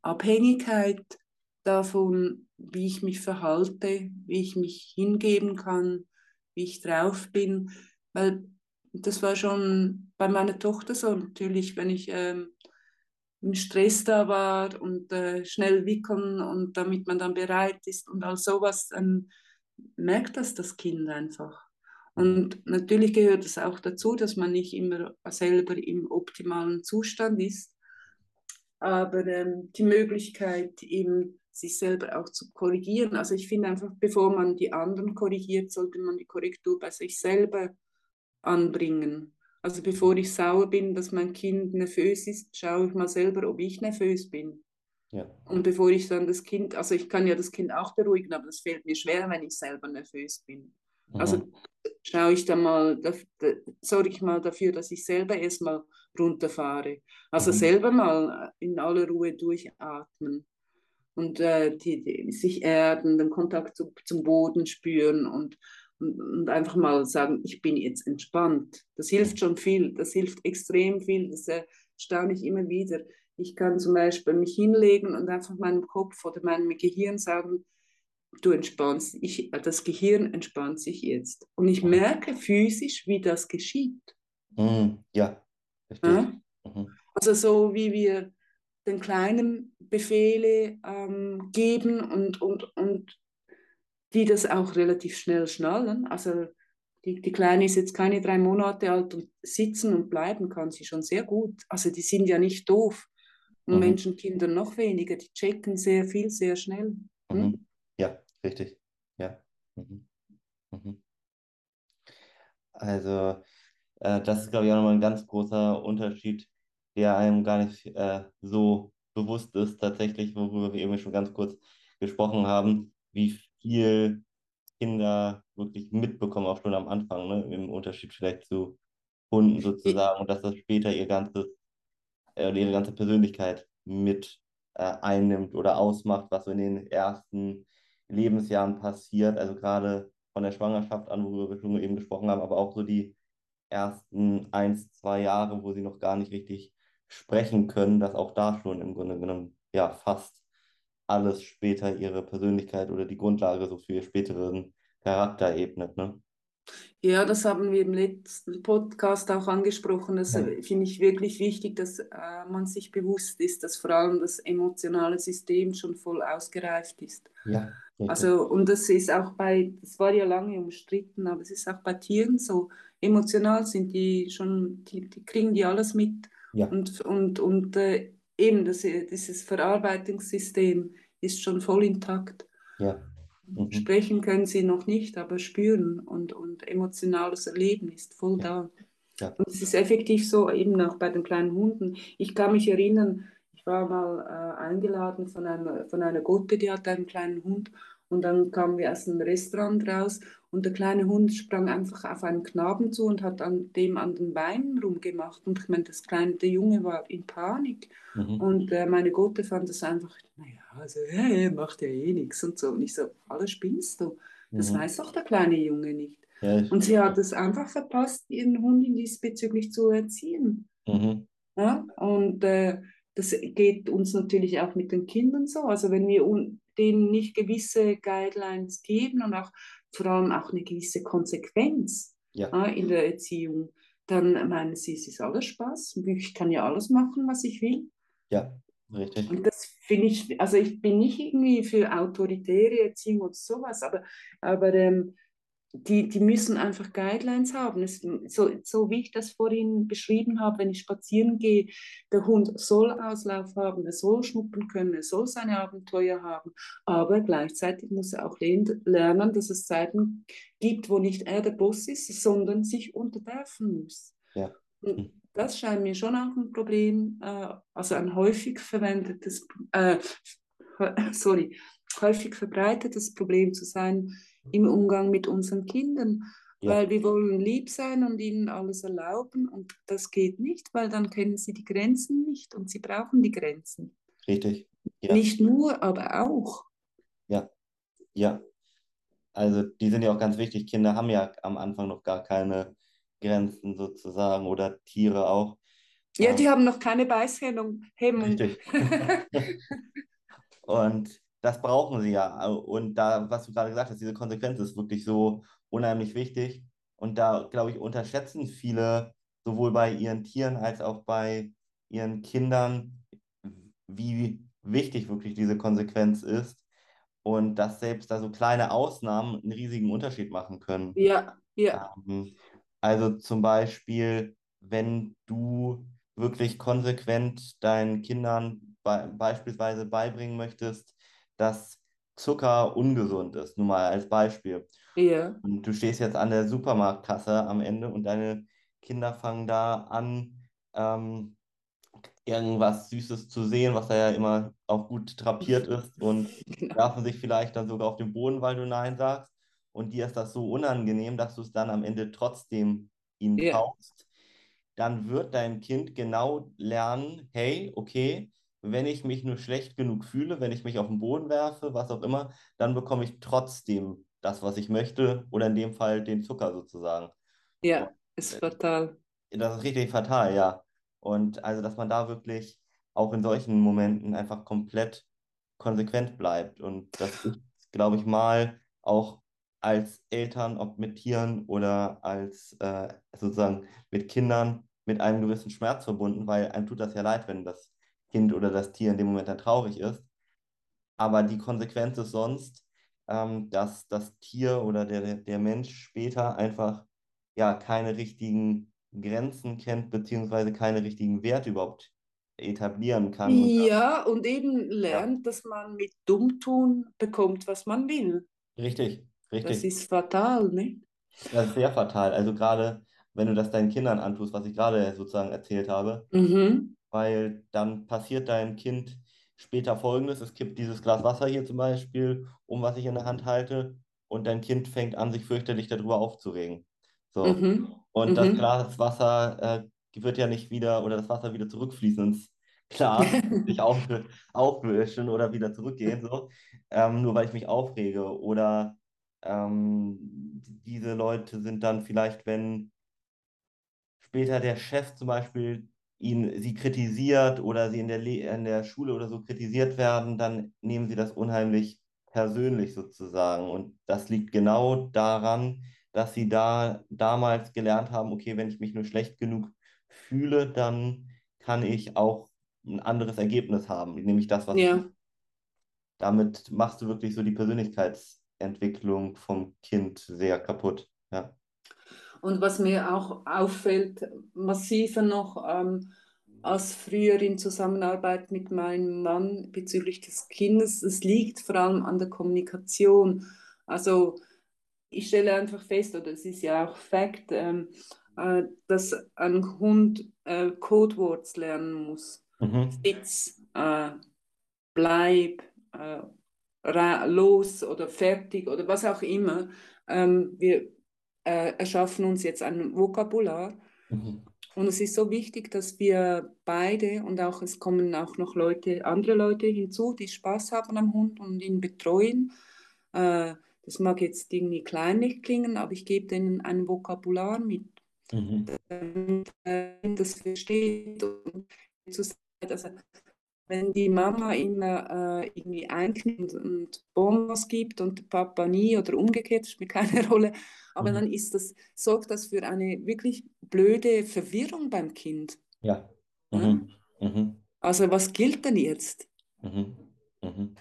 Abhängigkeit davon, wie ich mich verhalte, wie ich mich hingeben kann, wie ich drauf bin. Weil das war schon bei meiner Tochter so. Natürlich, wenn ich ähm, im Stress da war und äh, schnell wickeln und damit man dann bereit ist und all sowas, dann merkt das das Kind einfach. Und natürlich gehört es auch dazu, dass man nicht immer selber im optimalen Zustand ist, aber ähm, die Möglichkeit, eben sich selber auch zu korrigieren. Also ich finde einfach, bevor man die anderen korrigiert, sollte man die Korrektur bei sich selber anbringen. Also bevor ich sauer bin, dass mein Kind nervös ist, schaue ich mal selber, ob ich nervös bin. Ja. Und bevor ich dann das Kind, also ich kann ja das Kind auch beruhigen, aber das fällt mir schwer, wenn ich selber nervös bin. Also Mhm. schaue ich dann mal, da, da, sorge ich mal dafür, dass ich selber erstmal runterfahre. Also Mhm. selber mal in aller Ruhe durchatmen. und äh, die, die, sich erden, den Kontakt zu, zum Boden spüren und, und, und, einfach mal sagen, ich bin jetzt entspannt. Das hilft schon viel, das hilft extrem viel, das äh, staune ich immer wieder. Ich kann zum Beispiel mich hinlegen und einfach meinem Kopf oder meinem Gehirn sagen, du entspannst, ich, das Gehirn entspannt sich jetzt. Und ich merke physisch, wie das geschieht. Mhm, ja, verstehe. Ja? Mhm. Also so wie wir den Kleinen Befehle ähm, geben und, und, und die das auch relativ schnell schnallen. Also die, die Kleine ist jetzt keine drei Monate alt und sitzen und bleiben kann sie schon sehr gut. Also die sind ja nicht doof. Und mhm. Menschenkinder noch weniger, die checken sehr viel, sehr schnell. Hm? Mhm. Ja, richtig. Ja. Mhm. Mhm. Also, äh, das ist, glaube ich, auch nochmal ein ganz großer Unterschied, der einem gar nicht äh, so bewusst ist, tatsächlich, worüber wir eben schon ganz kurz gesprochen haben, wie viel Kinder wirklich mitbekommen, auch schon am Anfang, ne? im Unterschied vielleicht zu Hunden sozusagen, und dass das später ihr ganzes, äh, ihre ganze Persönlichkeit mit äh, einnimmt oder ausmacht, was so in den ersten Lebensjahren passiert, also gerade von der Schwangerschaft an, worüber wir schon eben gesprochen haben, aber auch so die ersten eins, zwei Jahre, wo sie noch gar nicht richtig sprechen können, dass auch da schon im Grunde genommen ja fast alles später ihre Persönlichkeit oder die Grundlage so für ihr späteren Charakter ebnet. Ne? Ja, das haben wir im letzten Podcast auch angesprochen. Das ja. finde ich wirklich wichtig, dass äh, man sich bewusst ist, dass vor allem das emotionale System schon voll ausgereift ist. Ja. Also, und das ist auch bei, das war ja lange umstritten, aber es ist auch bei Tieren so. Emotional sind die schon, die, die kriegen die alles mit. Ja. Und, und, und äh, eben das, dieses Verarbeitungssystem ist schon voll intakt. Ja. Mhm. Sprechen können sie noch nicht, aber spüren und, und emotionales Erleben ist voll ja. da. Ja. Und es ist effektiv so, eben auch bei den kleinen Hunden. Ich kann mich erinnern, ich war mal äh, eingeladen von einer, von einer Gotte, die hatte einen kleinen Hund. Und dann kamen wir aus einem Restaurant raus und der kleine Hund sprang einfach auf einen Knaben zu und hat an dem an den Beinen rumgemacht. Und ich meine, das kleine, der Junge war in Panik. Mhm. Und äh, meine Gotte fand das einfach, naja, also, hey, macht ja eh nichts und so. Und ich so, alles spinnst du. Das mhm. weiß doch der kleine Junge nicht. Ja, und sie hat es einfach verpasst, ihren Hund in diesbezüglich zu erziehen. Mhm. Ja? Und äh, das geht uns natürlich auch mit den Kindern so. Also wenn wir denen nicht gewisse Guidelines geben und auch vor allem auch eine gewisse Konsequenz ja. äh, in der Erziehung, dann meinen sie, es ist alles Spaß. Ich kann ja alles machen, was ich will. Ja, richtig. Und das finde ich, also ich bin nicht irgendwie für autoritäre Erziehung oder sowas, aber, aber ähm, die, die müssen einfach Guidelines haben. Es, so, so wie ich das vorhin beschrieben habe, wenn ich spazieren gehe, der Hund soll Auslauf haben, er soll schnuppern können, er soll seine Abenteuer haben, aber gleichzeitig muss er auch lernen, dass es Zeiten gibt, wo nicht er der Boss ist, sondern sich unterwerfen muss. Ja. Und das scheint mir schon auch ein Problem, äh, also ein häufig verwendetes, äh, sorry, häufig verbreitetes Problem zu sein, im Umgang mit unseren Kindern. Ja. Weil wir wollen lieb sein und ihnen alles erlauben und das geht nicht, weil dann kennen sie die Grenzen nicht und sie brauchen die Grenzen. Richtig. Ja. Nicht nur, aber auch. Ja, ja. Also die sind ja auch ganz wichtig. Kinder haben ja am Anfang noch gar keine Grenzen sozusagen oder Tiere auch. Ja, die haben noch keine Beißhemmung. Richtig. und das brauchen sie ja. Und da, was du gerade gesagt hast, diese Konsequenz ist wirklich so unheimlich wichtig. Und da, glaube ich, unterschätzen viele, sowohl bei ihren Tieren als auch bei ihren Kindern, wie wichtig wirklich diese Konsequenz ist. Und dass selbst da so kleine Ausnahmen einen riesigen Unterschied machen können. Ja, ja. Ähm, also zum Beispiel, wenn du wirklich konsequent deinen Kindern be beispielsweise beibringen möchtest, dass Zucker ungesund ist, nur mal als Beispiel. Ja. Und du stehst jetzt an der Supermarktkasse am Ende und deine Kinder fangen da an, ähm, irgendwas Süßes zu sehen, was da ja immer auch gut drapiert ist und genau. werfen sich vielleicht dann sogar auf den Boden, weil du Nein sagst. Und dir ist das so unangenehm, dass du es dann am Ende trotzdem ihnen ja. kaufst. Dann wird dein Kind genau lernen, hey, okay, wenn ich mich nur schlecht genug fühle, wenn ich mich auf den Boden werfe, was auch immer, dann bekomme ich trotzdem das, was ich möchte, oder in dem Fall den Zucker sozusagen. Ja, ist fatal. Das ist richtig fatal, ja. Und also, dass man da wirklich auch in solchen Momenten einfach komplett konsequent bleibt. Und das ist, glaube ich, mal auch als Eltern, ob mit Tieren oder als äh, sozusagen mit Kindern, mit einem gewissen Schmerz verbunden, weil einem tut das ja leid, wenn das Kind oder das Tier in dem Moment dann traurig ist. Aber die Konsequenz ist sonst, ähm, dass das Tier oder der, der Mensch später einfach ja keine richtigen Grenzen kennt, beziehungsweise keine richtigen Werte überhaupt etablieren kann. Und ja, und eben lernt, ja. dass man mit Dummtun bekommt, was man will. Richtig, richtig. Das ist fatal, ne? Das ist sehr fatal. Also gerade, wenn du das deinen Kindern antust, was ich gerade sozusagen erzählt habe, mhm. weil dann passiert deinem Kind später Folgendes, es kippt dieses Glas Wasser hier zum Beispiel, um was ich in der Hand halte, und dein Kind fängt an, sich fürchterlich darüber aufzuregen. So. Mhm. Und mhm. das Glas Wasser äh, wird ja nicht wieder, oder das Wasser wieder zurückfließen ins Glas, sich auf, aufwischen oder wieder zurückgehen, so, ähm, nur weil ich mich aufrege. Oder ähm, diese Leute sind dann vielleicht, wenn später der Chef zum Beispiel ihn, sie kritisiert oder sie in der, in der Schule oder so kritisiert werden, dann nehmen sie das unheimlich persönlich sozusagen. Und das liegt genau daran, dass sie da damals gelernt haben, okay, wenn ich mich nur schlecht genug fühle, dann kann ich auch ein anderes Ergebnis haben, nämlich das, was ja. ich, damit machst du wirklich so die Persönlichkeitsentwicklung vom Kind sehr kaputt. Ja. Und was mir auch auffällt, massiver noch ähm, als früher in Zusammenarbeit mit meinem Mann bezüglich des Kindes, es liegt vor allem an der Kommunikation. Also ich stelle einfach fest, oder es ist ja auch Fakt, ähm, äh, dass ein Hund äh, Codewords lernen muss. Mhm. Sitz, äh, bleib, äh, los oder fertig oder was auch immer. Ähm, wir äh, erschaffen uns jetzt ein Vokabular. Mhm. Und es ist so wichtig, dass wir beide und auch es kommen auch noch Leute, andere Leute hinzu, die Spaß haben am Hund und ihn betreuen. Äh, das mag jetzt irgendwie kleinlich klingen, aber ich gebe denen ein Vokabular mit, mhm. damit das versteht. Und also, wenn die Mama immer äh, irgendwie einknimmt und Bonbons gibt und der Papa nie oder umgekehrt, spielt keine Rolle, aber mhm. dann ist das, sorgt das für eine wirklich blöde Verwirrung beim Kind. Ja. Mhm. Mhm. Also was gilt denn jetzt? Mhm. Mhm.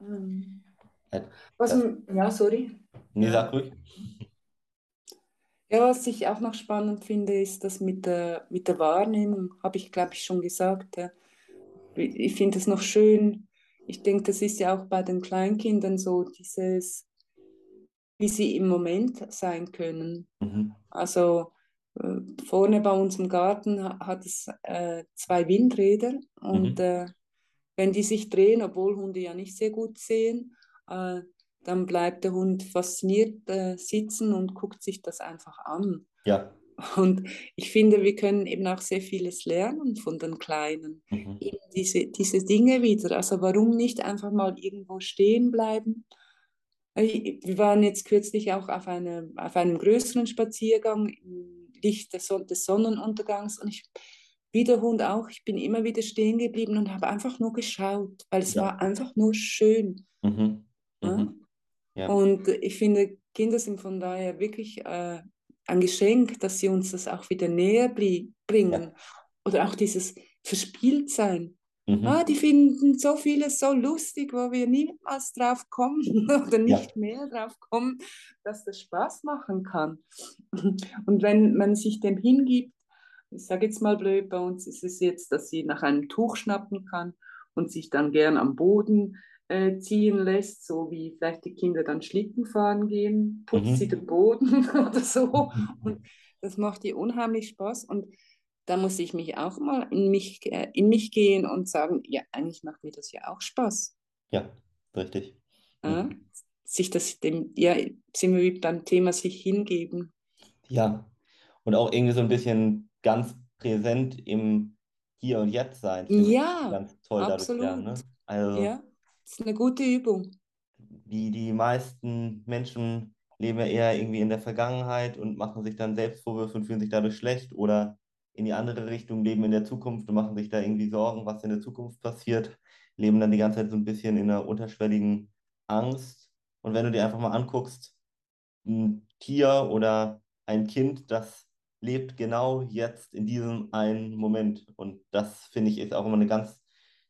Ähm. Was, das, ja, sorry. Nee, sag ruhig. Ja, was ich auch noch spannend finde, ist das mit der, mit der Wahrnehmung, habe ich, glaube ich, schon gesagt. Ja. Ich finde es noch schön. Ich denke, das ist ja auch bei den Kleinkindern so, dieses, wie sie im Moment sein können. Mhm. Also äh, vorne bei uns im Garten hat es äh, zwei Windräder und mhm. äh, wenn die sich drehen, obwohl Hunde ja nicht sehr gut sehen, äh, dann bleibt der Hund fasziniert äh, sitzen und guckt sich das einfach an. Ja. Und ich finde, wir können eben auch sehr vieles lernen von den Kleinen. Mhm. Eben diese, diese Dinge wieder. Also warum nicht einfach mal irgendwo stehen bleiben? Wir waren jetzt kürzlich auch auf, eine, auf einem größeren Spaziergang im Licht des, des Sonnenuntergangs und ich, wie der Hund auch, ich bin immer wieder stehen geblieben und habe einfach nur geschaut, weil es ja. war einfach nur schön. Mhm. Mhm. Ja? Und ich finde, Kinder sind von daher wirklich äh, ein Geschenk, dass sie uns das auch wieder näher bringen. Ja. Oder auch dieses Verspieltsein. Mhm. Ah, die finden so vieles so lustig, wo wir niemals drauf kommen oder nicht ja. mehr drauf kommen, dass das Spaß machen kann. Und wenn man sich dem hingibt, ich sage jetzt mal blöd, bei uns ist es jetzt, dass sie nach einem Tuch schnappen kann und sich dann gern am Boden äh, ziehen lässt, so wie vielleicht die Kinder dann Schlitten fahren gehen, putzt mhm. sie den Boden oder so. Und das macht ihr unheimlich Spaß. Und da muss ich mich auch mal in mich, äh, in mich gehen und sagen, ja, eigentlich macht mir das ja auch Spaß. Ja, richtig. Mhm. sich das dem, ja, sind wir wie beim Thema sich hingeben. Ja, und auch irgendwie so ein bisschen ganz präsent im Hier und Jetzt sein, ja, ganz toll absolut. dadurch lernen. Ne? Also, ja, das ist eine gute Übung. Die, die meisten Menschen leben ja eher irgendwie in der Vergangenheit und machen sich dann Selbstvorwürfe und fühlen sich dadurch schlecht oder in die andere Richtung leben in der Zukunft und machen sich da irgendwie Sorgen, was in der Zukunft passiert, leben dann die ganze Zeit so ein bisschen in einer unterschwelligen Angst. Und wenn du dir einfach mal anguckst, ein Tier oder ein Kind, das lebt genau jetzt in diesem einen Moment. Und das finde ich ist auch immer eine ganz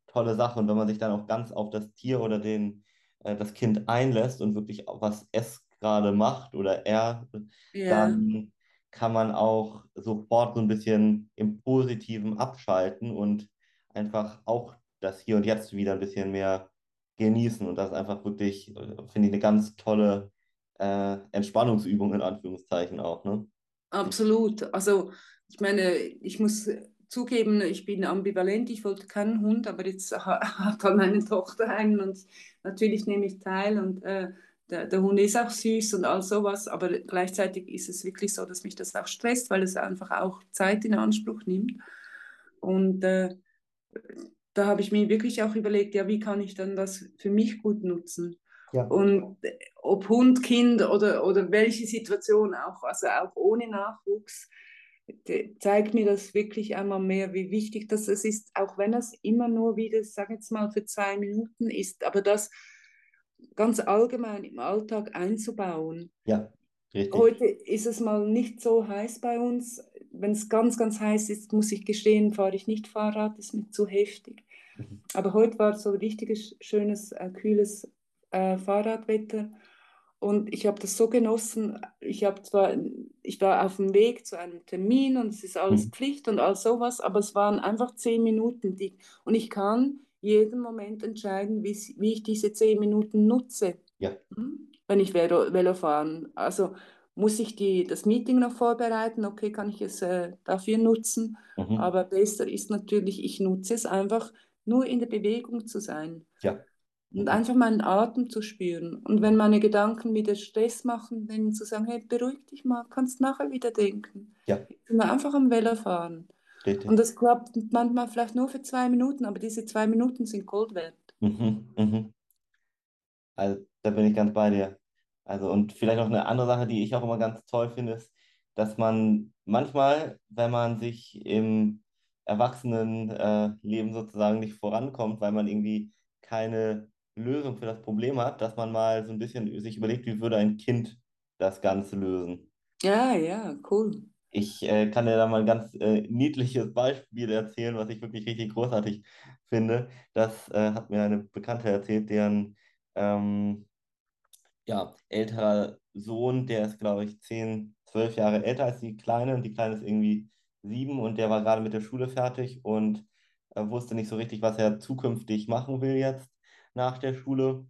tolle Sache. Und wenn man sich dann auch ganz auf das Tier oder den, äh, das Kind einlässt und wirklich was es gerade macht oder er, yeah. dann kann man auch sofort so ein bisschen im Positiven abschalten und einfach auch das Hier und Jetzt wieder ein bisschen mehr genießen. Und das ist einfach wirklich, äh, finde ich, eine ganz tolle äh, Entspannungsübung in Anführungszeichen auch. Ne? Absolut. Also ich meine, ich muss zugeben, ich bin ambivalent, ich wollte keinen Hund, aber jetzt hat dann meine Tochter einen und natürlich nehme ich teil und äh, der, der, Hund ist auch süß und all sowas, aber gleichzeitig ist es wirklich so, dass mich das auch stresst, weil es einfach auch Zeit in Anspruch nimmt. Und äh, da habe ich mir wirklich auch überlegt, ja, wie kann ich dann das für mich gut nutzen? Ja. Und ob Hund, Kind oder, oder welche Situation auch, also auch ohne Nachwuchs, zeigt mir das wirklich einmal mehr, wie wichtig das ist, auch wenn es immer nur wieder, sage jetzt mal, für zwei Minuten ist, aber das ganz allgemein im Alltag einzubauen. Ja, richtig. Heute ist es mal nicht so heiß bei uns. Wenn es ganz, ganz heiß ist, muss ich gestehen, fahre ich nicht Fahrrad, ist mir zu heftig. Mhm. Aber heute war so richtiges, schönes, äh, kühles äh, Fahrradwetter. Und ich habe das so genossen. Ich habe zwar, ich war auf dem Weg zu einem Termin und es ist alles mhm. Pflicht und all sowas, aber es waren einfach zehn Minuten. Die, und ich kann jeden Moment entscheiden, wie, wie ich diese zehn Minuten nutze. Ja. Hm? Wenn ich Velo, Velo fahren. Also muss ich die, das Meeting noch vorbereiten? Okay, kann ich es äh, dafür nutzen? Mhm. Aber besser ist natürlich, ich nutze es einfach nur in der Bewegung zu sein. Ja. Und einfach meinen Atem zu spüren. Und wenn meine Gedanken wieder Stress machen, dann zu sagen, hey, beruhig dich mal, kannst nachher wieder denken. Ja. Ich bin einfach am Velo fahren. Richtig. Und das klappt manchmal vielleicht nur für zwei Minuten, aber diese zwei Minuten sind Gold wert. Mhm, mhm. Also da bin ich ganz bei dir. Also und vielleicht noch eine andere Sache, die ich auch immer ganz toll finde, ist, dass man manchmal, wenn man sich im Erwachsenenleben äh, sozusagen nicht vorankommt, weil man irgendwie keine Lösung für das Problem hat, dass man mal so ein bisschen sich überlegt, wie würde ein Kind das Ganze lösen. Ja, ja, cool. Ich äh, kann dir da mal ein ganz äh, niedliches Beispiel erzählen, was ich wirklich richtig großartig finde. Das äh, hat mir eine Bekannte erzählt, deren ähm, ja, älterer Sohn, der ist, glaube ich, 10, 12 Jahre älter als die Kleine und die Kleine ist irgendwie sieben und der war gerade mit der Schule fertig und äh, wusste nicht so richtig, was er zukünftig machen will jetzt nach der Schule.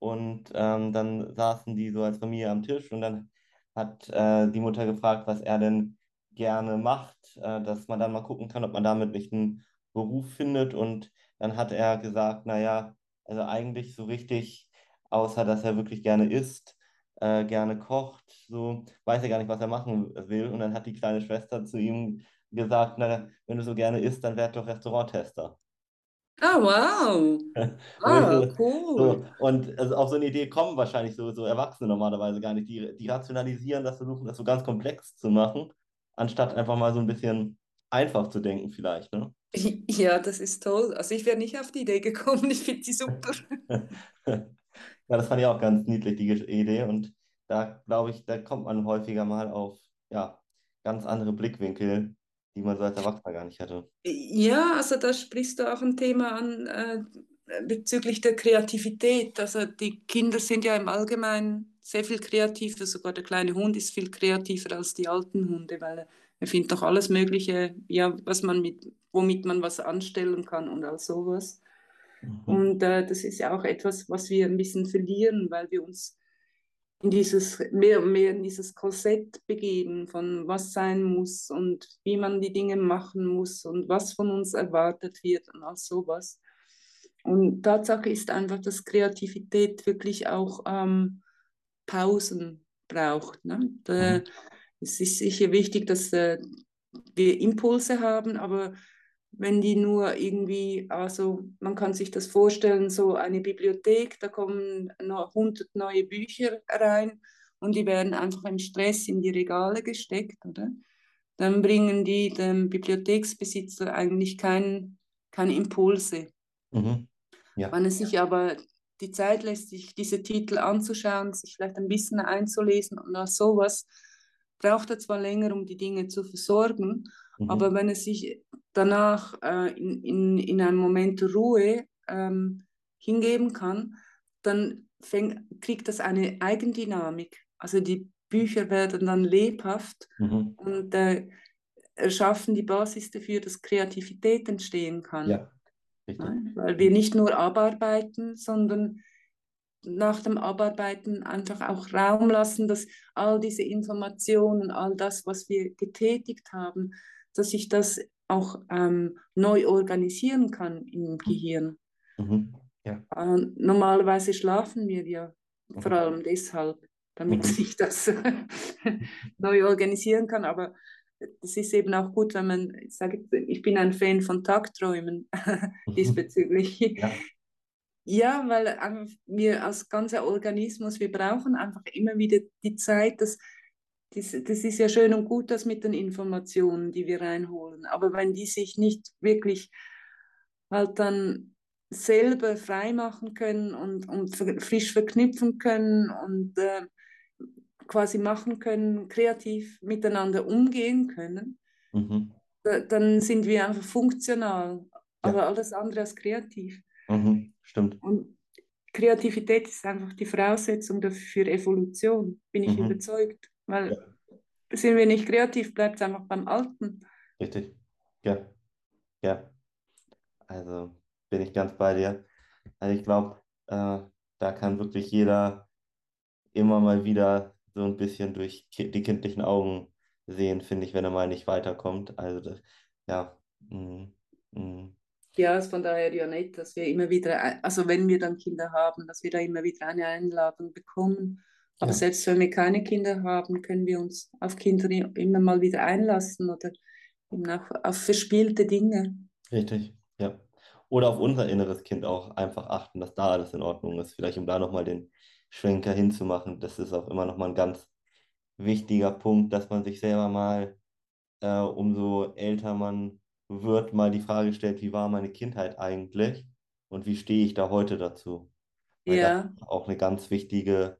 Und ähm, dann saßen die so als Familie am Tisch und dann hat äh, die Mutter gefragt, was er denn gerne macht, äh, dass man dann mal gucken kann, ob man damit nicht einen Beruf findet. Und dann hat er gesagt, naja, also eigentlich so richtig, außer dass er wirklich gerne isst, äh, gerne kocht, so weiß er gar nicht, was er machen will. Und dann hat die kleine Schwester zu ihm gesagt, na, wenn du so gerne isst, dann werd doch Restauranttester. Ah, wow. Ah, cool. So, und also auf so eine Idee kommen wahrscheinlich so, so Erwachsene normalerweise gar nicht. Die, die rationalisieren das, versuchen das so ganz komplex zu machen, anstatt einfach mal so ein bisschen einfach zu denken vielleicht. Ne? Ja, das ist toll. Also ich wäre nicht auf die Idee gekommen. Ich finde sie super. ja, das fand ich auch ganz niedlich, die Idee. Und da glaube ich, da kommt man häufiger mal auf ja, ganz andere Blickwinkel die man so als Erwachsener gar nicht hatte. Ja, also da sprichst du auch ein Thema an äh, bezüglich der Kreativität. Also die Kinder sind ja im Allgemeinen sehr viel kreativer, sogar der kleine Hund ist viel kreativer als die alten Hunde, weil er findet doch alles Mögliche, ja, was man mit, womit man was anstellen kann und all sowas. Mhm. Und äh, das ist ja auch etwas, was wir ein bisschen verlieren, weil wir uns in dieses, mehr und mehr in dieses Korsett begeben, von was sein muss und wie man die Dinge machen muss und was von uns erwartet wird und all sowas. Und Tatsache ist einfach, dass Kreativität wirklich auch ähm, Pausen braucht. Ne? Da, mhm. es ist sicher wichtig, dass äh, wir Impulse haben, aber wenn die nur irgendwie, also man kann sich das vorstellen, so eine Bibliothek, da kommen noch 100 neue Bücher rein und die werden einfach im Stress in die Regale gesteckt, oder? Dann bringen die dem Bibliotheksbesitzer eigentlich kein, keine Impulse. Mhm. Ja. Wenn es sich aber die Zeit lässt, sich diese Titel anzuschauen, sich vielleicht ein bisschen einzulesen und nach sowas, braucht er zwar länger, um die Dinge zu versorgen, mhm. aber wenn er sich danach äh, in, in, in einem Moment Ruhe ähm, hingeben kann, dann fängt, kriegt das eine Eigendynamik. Also die Bücher werden dann lebhaft mhm. und äh, erschaffen die Basis dafür, dass Kreativität entstehen kann. Ja. Ne? Weil wir nicht nur abarbeiten, sondern nach dem Abarbeiten einfach auch Raum lassen, dass all diese Informationen, all das, was wir getätigt haben, dass ich das auch ähm, neu organisieren kann im mhm. Gehirn. Mhm. Ja. Äh, normalerweise schlafen wir ja mhm. vor allem deshalb, damit mhm. ich das neu organisieren kann. Aber es ist eben auch gut, wenn man, ich sage, ich bin ein Fan von Tagträumen diesbezüglich. Ja. Ja, weil wir als ganzer Organismus, wir brauchen einfach immer wieder die Zeit, dass das, das ist ja schön und gut, das mit den Informationen, die wir reinholen. Aber wenn die sich nicht wirklich halt dann selber freimachen können und, und frisch verknüpfen können und äh, quasi machen können, kreativ miteinander umgehen können, mhm. da, dann sind wir einfach funktional, ja. aber alles andere als kreativ. Mhm. Stimmt. Und Kreativität ist einfach die Voraussetzung für Evolution, bin ich mhm. überzeugt. Weil ja. sind wir nicht kreativ, bleibt es einfach beim Alten. Richtig. Ja. Ja. Also bin ich ganz bei dir. Also ich glaube, äh, da kann wirklich jeder immer mal wieder so ein bisschen durch die kindlichen Augen sehen, finde ich, wenn er mal nicht weiterkommt. Also das, ja. Mm, mm. Ja, ist von daher ja nett, dass wir immer wieder, also wenn wir dann Kinder haben, dass wir da immer wieder eine Einladung bekommen. Aber ja. selbst wenn wir keine Kinder haben, können wir uns auf Kinder immer mal wieder einlassen oder auf, auf verspielte Dinge. Richtig, ja. Oder auf unser inneres Kind auch einfach achten, dass da alles in Ordnung ist. Vielleicht um da nochmal den Schwenker hinzumachen. Das ist auch immer nochmal ein ganz wichtiger Punkt, dass man sich selber mal, äh, umso älter man wird, mal die Frage stellt, wie war meine Kindheit eigentlich und wie stehe ich da heute dazu? Weil ja. das auch eine ganz wichtige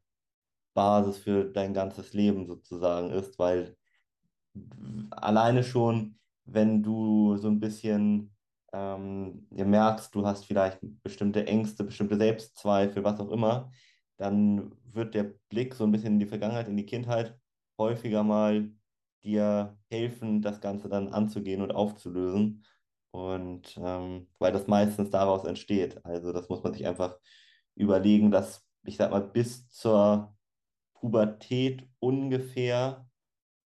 Basis für dein ganzes Leben sozusagen ist, weil alleine schon, wenn du so ein bisschen ähm, merkst, du hast vielleicht bestimmte Ängste, bestimmte Selbstzweifel, was auch immer, dann wird der Blick so ein bisschen in die Vergangenheit, in die Kindheit häufiger mal dir helfen, das Ganze dann anzugehen und aufzulösen. Und ähm, weil das meistens daraus entsteht. Also das muss man sich einfach überlegen, dass ich sag mal, bis zur Pubertät ungefähr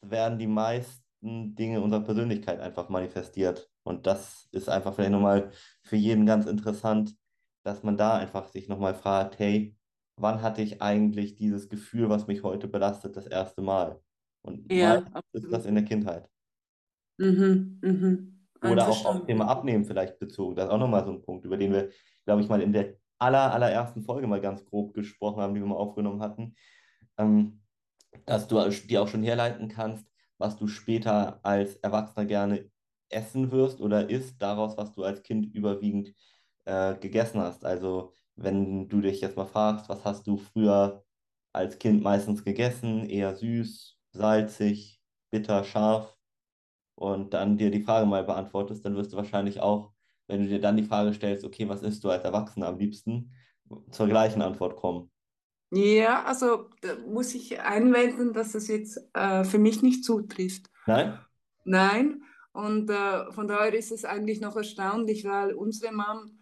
werden die meisten Dinge unserer Persönlichkeit einfach manifestiert. Und das ist einfach vielleicht nochmal für jeden ganz interessant, dass man da einfach sich nochmal fragt, hey, wann hatte ich eigentlich dieses Gefühl, was mich heute belastet, das erste Mal? Und ja, ist das in der Kindheit. Mhm, mhm. Oder auch auf Thema Abnehmen vielleicht bezogen. Das ist auch nochmal so ein Punkt, über den wir, glaube ich, mal in der aller, allerersten Folge mal ganz grob gesprochen haben, die wir mal aufgenommen hatten, ähm, dass du dir auch schon herleiten kannst, was du später als Erwachsener gerne essen wirst oder isst, daraus, was du als Kind überwiegend äh, gegessen hast. Also wenn du dich jetzt mal fragst, was hast du früher als Kind meistens gegessen, eher süß, salzig, bitter, scharf und dann dir die Frage mal beantwortest, dann wirst du wahrscheinlich auch, wenn du dir dann die Frage stellst, okay, was isst du als Erwachsener am liebsten, zur gleichen Antwort kommen. Ja, also da muss ich einwenden, dass das jetzt äh, für mich nicht zutrifft. Nein? Nein. Und äh, von daher ist es eigentlich noch erstaunlich, weil unsere Mom,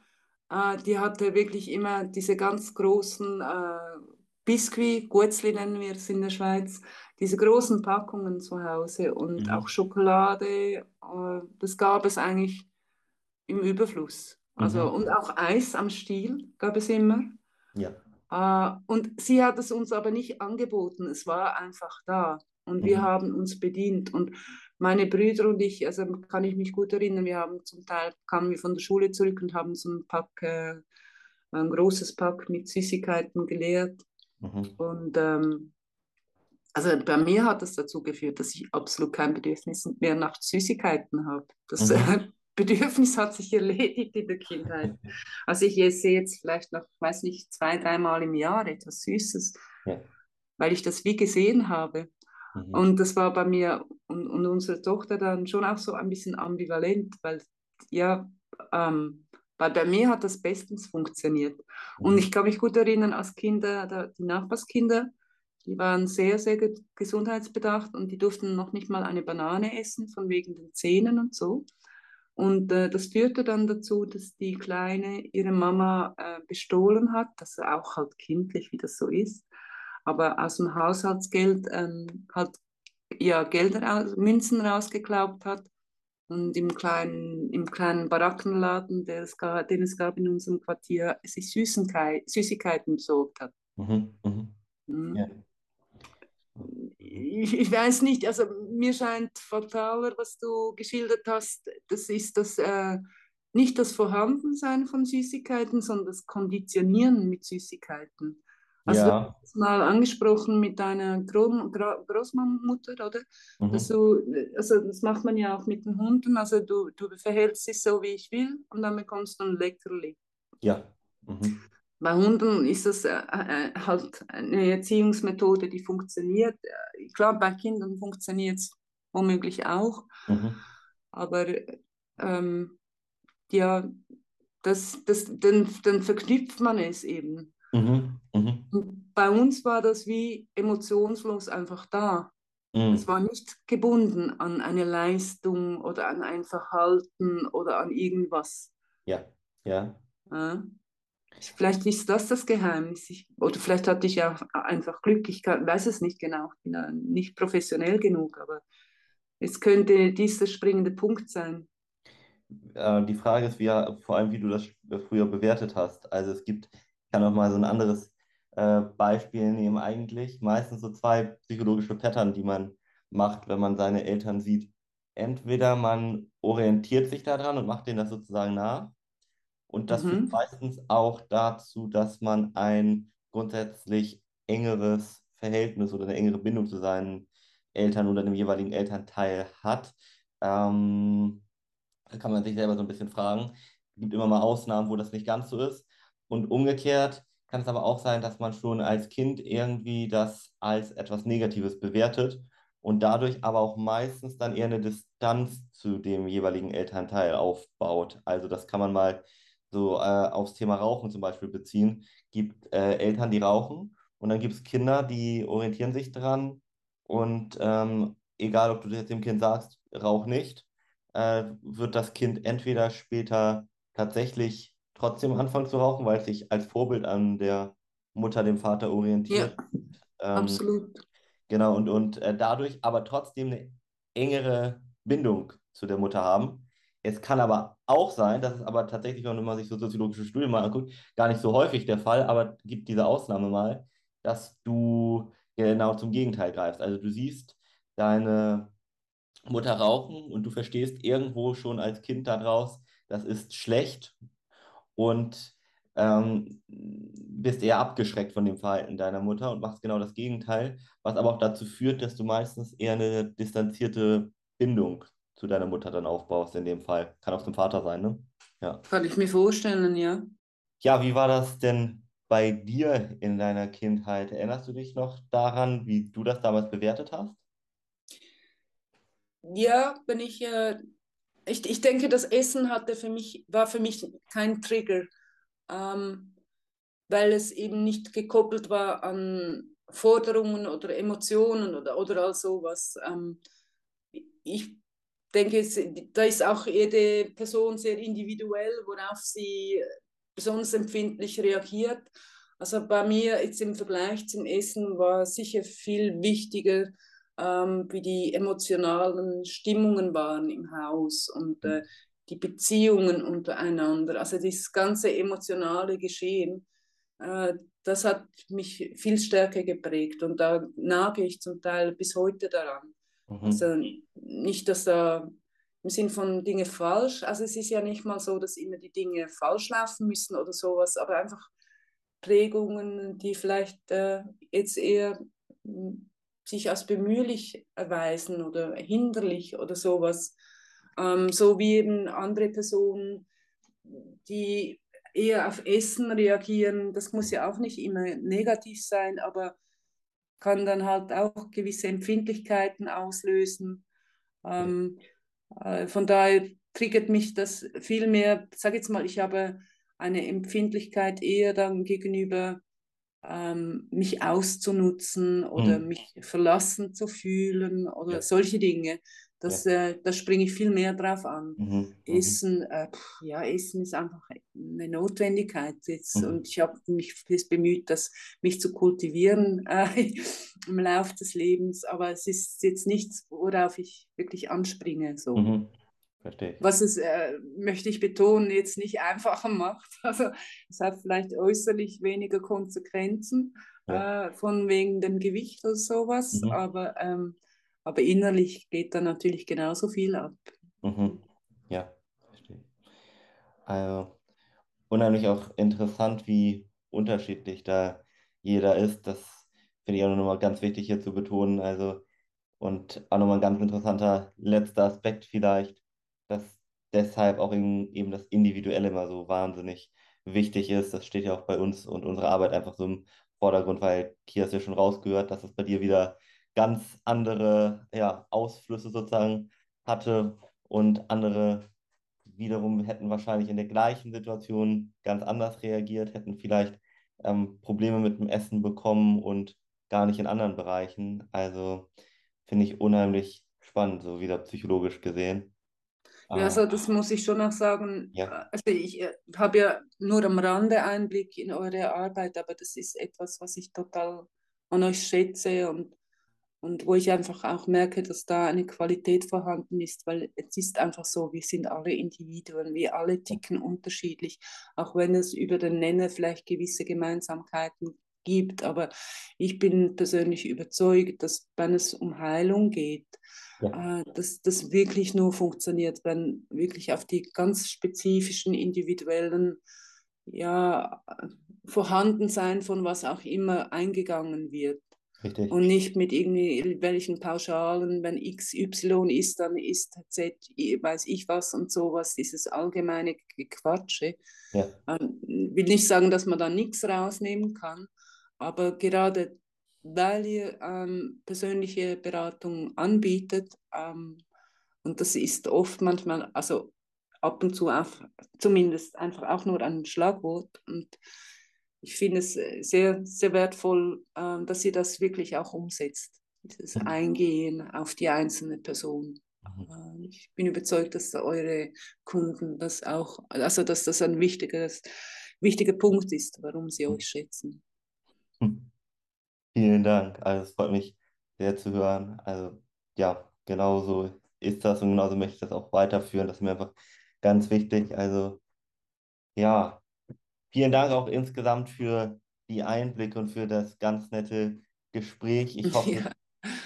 äh, die hatte wirklich immer diese ganz großen äh, Biskuit, Gutzli nennen wir es in der Schweiz, diese großen Packungen zu Hause und mhm. auch Schokolade, äh, das gab es eigentlich im Überfluss. Also, mhm. Und auch Eis am Stiel gab es immer. Ja. Äh, und sie hat es uns aber nicht angeboten, es war einfach da und mhm. wir haben uns bedient. Und meine Brüder und ich, also kann ich mich gut erinnern, wir haben zum Teil, kamen wir von der Schule zurück und haben so ein Pack, äh, ein großes Pack mit Süßigkeiten geleert. Mhm. Und ähm, also bei mir hat das dazu geführt, dass ich absolut kein Bedürfnis mehr nach Süßigkeiten habe. Das mhm. Bedürfnis hat sich erledigt in der Kindheit. Also ich esse jetzt vielleicht noch, weiß nicht, zwei, dreimal im Jahr etwas Süßes, ja. weil ich das wie gesehen habe. Mhm. Und das war bei mir und, und unsere Tochter dann schon auch so ein bisschen ambivalent, weil ja, ähm, weil bei mir hat das bestens funktioniert. Mhm. Und ich kann mich gut erinnern, als Kinder, die Nachbarskinder, die waren sehr, sehr gesundheitsbedacht und die durften noch nicht mal eine Banane essen, von wegen den Zähnen und so. Und äh, das führte dann dazu, dass die Kleine ihre Mama äh, bestohlen hat, das auch halt kindlich, wie das so ist, aber aus dem Haushaltsgeld ähm, halt ja, Gelder, Münzen rausgeklaubt hat und im kleinen, im kleinen Barackenladen, der es gab, den es gab in unserem Quartier, sich Süßigkeiten besorgt hat. Mhm, mhm. Mhm. Ja. Ich, ich, weiß nicht, also mir scheint fataler, was du geschildert hast, das ist das äh, nicht das Vorhandensein von Süßigkeiten, sondern das Konditionieren mit Süßigkeiten. Also ja. du hast mal angesprochen mit deiner Gro Gro Großmutter, oder? Mhm. Also, also das macht man ja auch mit den Hunden. Also du, du verhältst dich so, wie ich will und dann bekommst du ein Leckerli. Ja. Mhm. Bei Hunden ist das äh, äh, halt eine Erziehungsmethode, die funktioniert. Klar, bei Kindern funktioniert es womöglich auch. Mhm. Aber ähm, ja, das, das, dann, dann verknüpft man es eben. Mhm. Bei uns war das wie emotionslos einfach da. Mhm. Es war nicht gebunden an eine Leistung oder an ein Verhalten oder an irgendwas. Ja, ja. ja. Vielleicht ist das das Geheimnis. Ich, oder vielleicht hatte ich auch einfach Glück. Ich kann, weiß es nicht genau. Ich bin ja nicht professionell genug, aber es könnte dieser springende Punkt sein. Äh, die Frage ist, wie, vor allem, wie du das früher bewertet hast. Also es gibt ich kann auch mal so ein anderes äh, Beispiel nehmen eigentlich. Meistens so zwei psychologische Pattern, die man macht, wenn man seine Eltern sieht. Entweder man orientiert sich daran und macht denen das sozusagen nach. Und das mhm. führt meistens auch dazu, dass man ein grundsätzlich engeres Verhältnis oder eine engere Bindung zu seinen Eltern oder dem jeweiligen Elternteil hat. Ähm, da kann man sich selber so ein bisschen fragen. Es gibt immer mal Ausnahmen, wo das nicht ganz so ist. Und umgekehrt kann es aber auch sein, dass man schon als Kind irgendwie das als etwas Negatives bewertet und dadurch aber auch meistens dann eher eine Distanz zu dem jeweiligen Elternteil aufbaut. Also das kann man mal so äh, aufs Thema Rauchen zum Beispiel beziehen. Gibt äh, Eltern, die rauchen und dann gibt es Kinder, die orientieren sich dran und ähm, egal, ob du jetzt dem Kind sagst, rauch nicht, äh, wird das Kind entweder später tatsächlich trotzdem anfangen zu rauchen, weil es sich als Vorbild an der Mutter, dem Vater orientiert. Ja, ähm, absolut. Genau, und, und äh, dadurch aber trotzdem eine engere Bindung zu der Mutter haben. Es kann aber auch sein, das ist aber tatsächlich, wenn man sich so soziologische Studien mal anguckt, gar nicht so häufig der Fall, aber gibt diese Ausnahme mal, dass du genau zum Gegenteil greifst. Also du siehst deine Mutter rauchen und du verstehst irgendwo schon als Kind daraus, das ist schlecht und ähm, bist eher abgeschreckt von dem Verhalten deiner Mutter und machst genau das Gegenteil, was aber auch dazu führt, dass du meistens eher eine distanzierte Bindung zu deiner Mutter dann aufbaust, in dem Fall. Kann auch zum Vater sein, ne? Ja. Kann ich mir vorstellen, ja. Ja, wie war das denn bei dir in deiner Kindheit? Erinnerst du dich noch daran, wie du das damals bewertet hast? Ja, wenn ich äh, ich, ich denke, das Essen hatte für mich, war für mich kein Trigger, ähm, weil es eben nicht gekoppelt war an Forderungen oder Emotionen oder, oder all sowas. Ähm, ich denke, es, da ist auch jede Person sehr individuell, worauf sie besonders empfindlich reagiert. Also bei mir jetzt im Vergleich zum Essen war sicher viel wichtiger, ähm, wie die emotionalen Stimmungen waren im Haus und äh, die Beziehungen untereinander. Also dieses ganze emotionale Geschehen, äh, das hat mich viel stärker geprägt und da nage ich zum Teil bis heute daran. Mhm. Also nicht, dass da im Sinn von Dinge falsch, also es ist ja nicht mal so, dass immer die Dinge falsch laufen müssen oder sowas, aber einfach Prägungen, die vielleicht äh, jetzt eher hm, sich als bemühlich erweisen oder hinderlich oder sowas. Ähm, so wie eben andere Personen, die eher auf Essen reagieren. Das muss ja auch nicht immer negativ sein, aber kann dann halt auch gewisse Empfindlichkeiten auslösen. Ähm, äh, von daher triggert mich das viel mehr, sage jetzt mal, ich habe eine Empfindlichkeit eher dann gegenüber ähm, mich auszunutzen oder mhm. mich verlassen zu fühlen oder ja. solche Dinge. Das, ja. äh, da springe ich viel mehr drauf an. Mhm. mhm. Essen, äh, pff, ja, Essen ist einfach eine Notwendigkeit jetzt mhm. und ich habe mich bemüht, das, mich zu kultivieren äh, im Laufe des Lebens, aber es ist jetzt nichts, worauf ich wirklich anspringe. So. Verstehe. Was es, äh, möchte ich betonen, jetzt nicht einfacher macht. Also es hat vielleicht äußerlich weniger Konsequenzen ja. äh, von wegen dem Gewicht oder sowas, mhm. aber, ähm, aber innerlich geht da natürlich genauso viel ab. Mhm. Ja, verstehe. Also unheimlich auch interessant, wie unterschiedlich da jeder ist. Das finde ich auch nochmal ganz wichtig hier zu betonen. Also und auch nochmal ein ganz interessanter letzter Aspekt vielleicht dass deshalb auch eben das Individuelle immer so wahnsinnig wichtig ist. Das steht ja auch bei uns und unserer Arbeit einfach so im Vordergrund, weil hier hast du ja schon rausgehört, dass es bei dir wieder ganz andere ja, Ausflüsse sozusagen hatte und andere wiederum hätten wahrscheinlich in der gleichen Situation ganz anders reagiert, hätten vielleicht ähm, Probleme mit dem Essen bekommen und gar nicht in anderen Bereichen. Also finde ich unheimlich spannend, so wieder psychologisch gesehen. Ja, also das muss ich schon noch sagen. Ja. Also ich äh, habe ja nur am Rande Einblick in eure Arbeit, aber das ist etwas, was ich total an euch schätze und, und wo ich einfach auch merke, dass da eine Qualität vorhanden ist, weil es ist einfach so, wir sind alle Individuen, wir alle ticken unterschiedlich, auch wenn es über den Nenner vielleicht gewisse Gemeinsamkeiten gibt. Aber ich bin persönlich überzeugt, dass wenn es um Heilung geht, ja. Äh, dass das wirklich nur funktioniert, wenn wirklich auf die ganz spezifischen, individuellen ja, Vorhandensein von was auch immer eingegangen wird. Richtig. Und nicht mit irgendwelchen Pauschalen, wenn X, Y ist, dann ist Z, weiß ich was und sowas, dieses allgemeine Quatsche. Ja. Ähm, will nicht sagen, dass man da nichts rausnehmen kann, aber gerade weil ihr ähm, persönliche Beratung anbietet. Ähm, und das ist oft manchmal, also ab und zu auch, zumindest einfach auch nur ein Schlagwort. Und ich finde es äh, sehr, sehr wertvoll, ähm, dass ihr das wirklich auch umsetzt, dieses mhm. Eingehen auf die einzelne Person. Mhm. Äh, ich bin überzeugt, dass eure Kunden das auch, also dass das ein wichtiges, wichtiger Punkt ist, warum sie mhm. euch schätzen. Vielen Dank. Also es freut mich sehr zu hören. Also ja, genau so ist das und genauso möchte ich das auch weiterführen. Das ist mir einfach ganz wichtig. Also ja, vielen Dank auch insgesamt für die Einblicke und für das ganz nette Gespräch. Ich hoffe,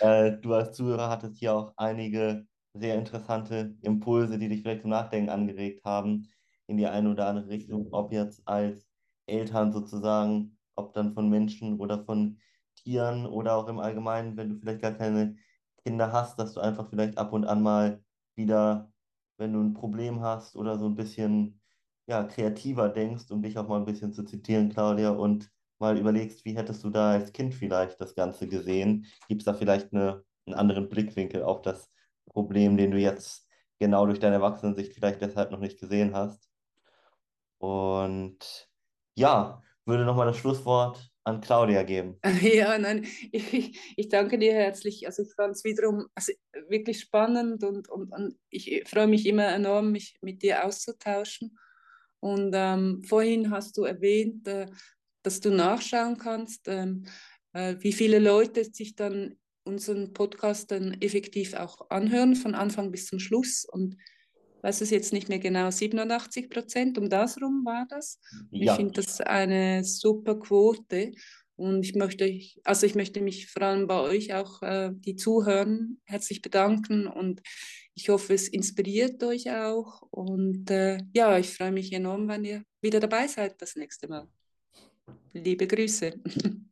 ja. äh, du als Zuhörer hattest hier auch einige sehr interessante Impulse, die dich vielleicht zum Nachdenken angeregt haben in die eine oder andere Richtung, ob jetzt als Eltern sozusagen, ob dann von Menschen oder von Tieren oder auch im Allgemeinen, wenn du vielleicht gar keine Kinder hast, dass du einfach vielleicht ab und an mal wieder, wenn du ein Problem hast oder so ein bisschen ja, kreativer denkst, um dich auch mal ein bisschen zu zitieren, Claudia, und mal überlegst, wie hättest du da als Kind vielleicht das Ganze gesehen? Gibt es da vielleicht eine, einen anderen Blickwinkel auf das Problem, den du jetzt genau durch deine Erwachsenensicht vielleicht deshalb noch nicht gesehen hast? Und ja, würde nochmal das Schlusswort an Claudia geben. Ja, nein, ich, ich danke dir herzlich. Also ich fand es wiederum also wirklich spannend und, und, und ich freue mich immer enorm, mich mit dir auszutauschen. Und ähm, vorhin hast du erwähnt, äh, dass du nachschauen kannst, ähm, äh, wie viele Leute sich dann unseren Podcast dann effektiv auch anhören, von Anfang bis zum Schluss. Und weiß es jetzt nicht mehr genau, 87 Prozent, um das rum war das. Ja. Ich finde das eine super Quote. Und ich möchte, also ich möchte mich vor allem bei euch auch, äh, die zuhören, herzlich bedanken und ich hoffe, es inspiriert euch auch. Und äh, ja, ich freue mich enorm, wenn ihr wieder dabei seid das nächste Mal. Liebe Grüße.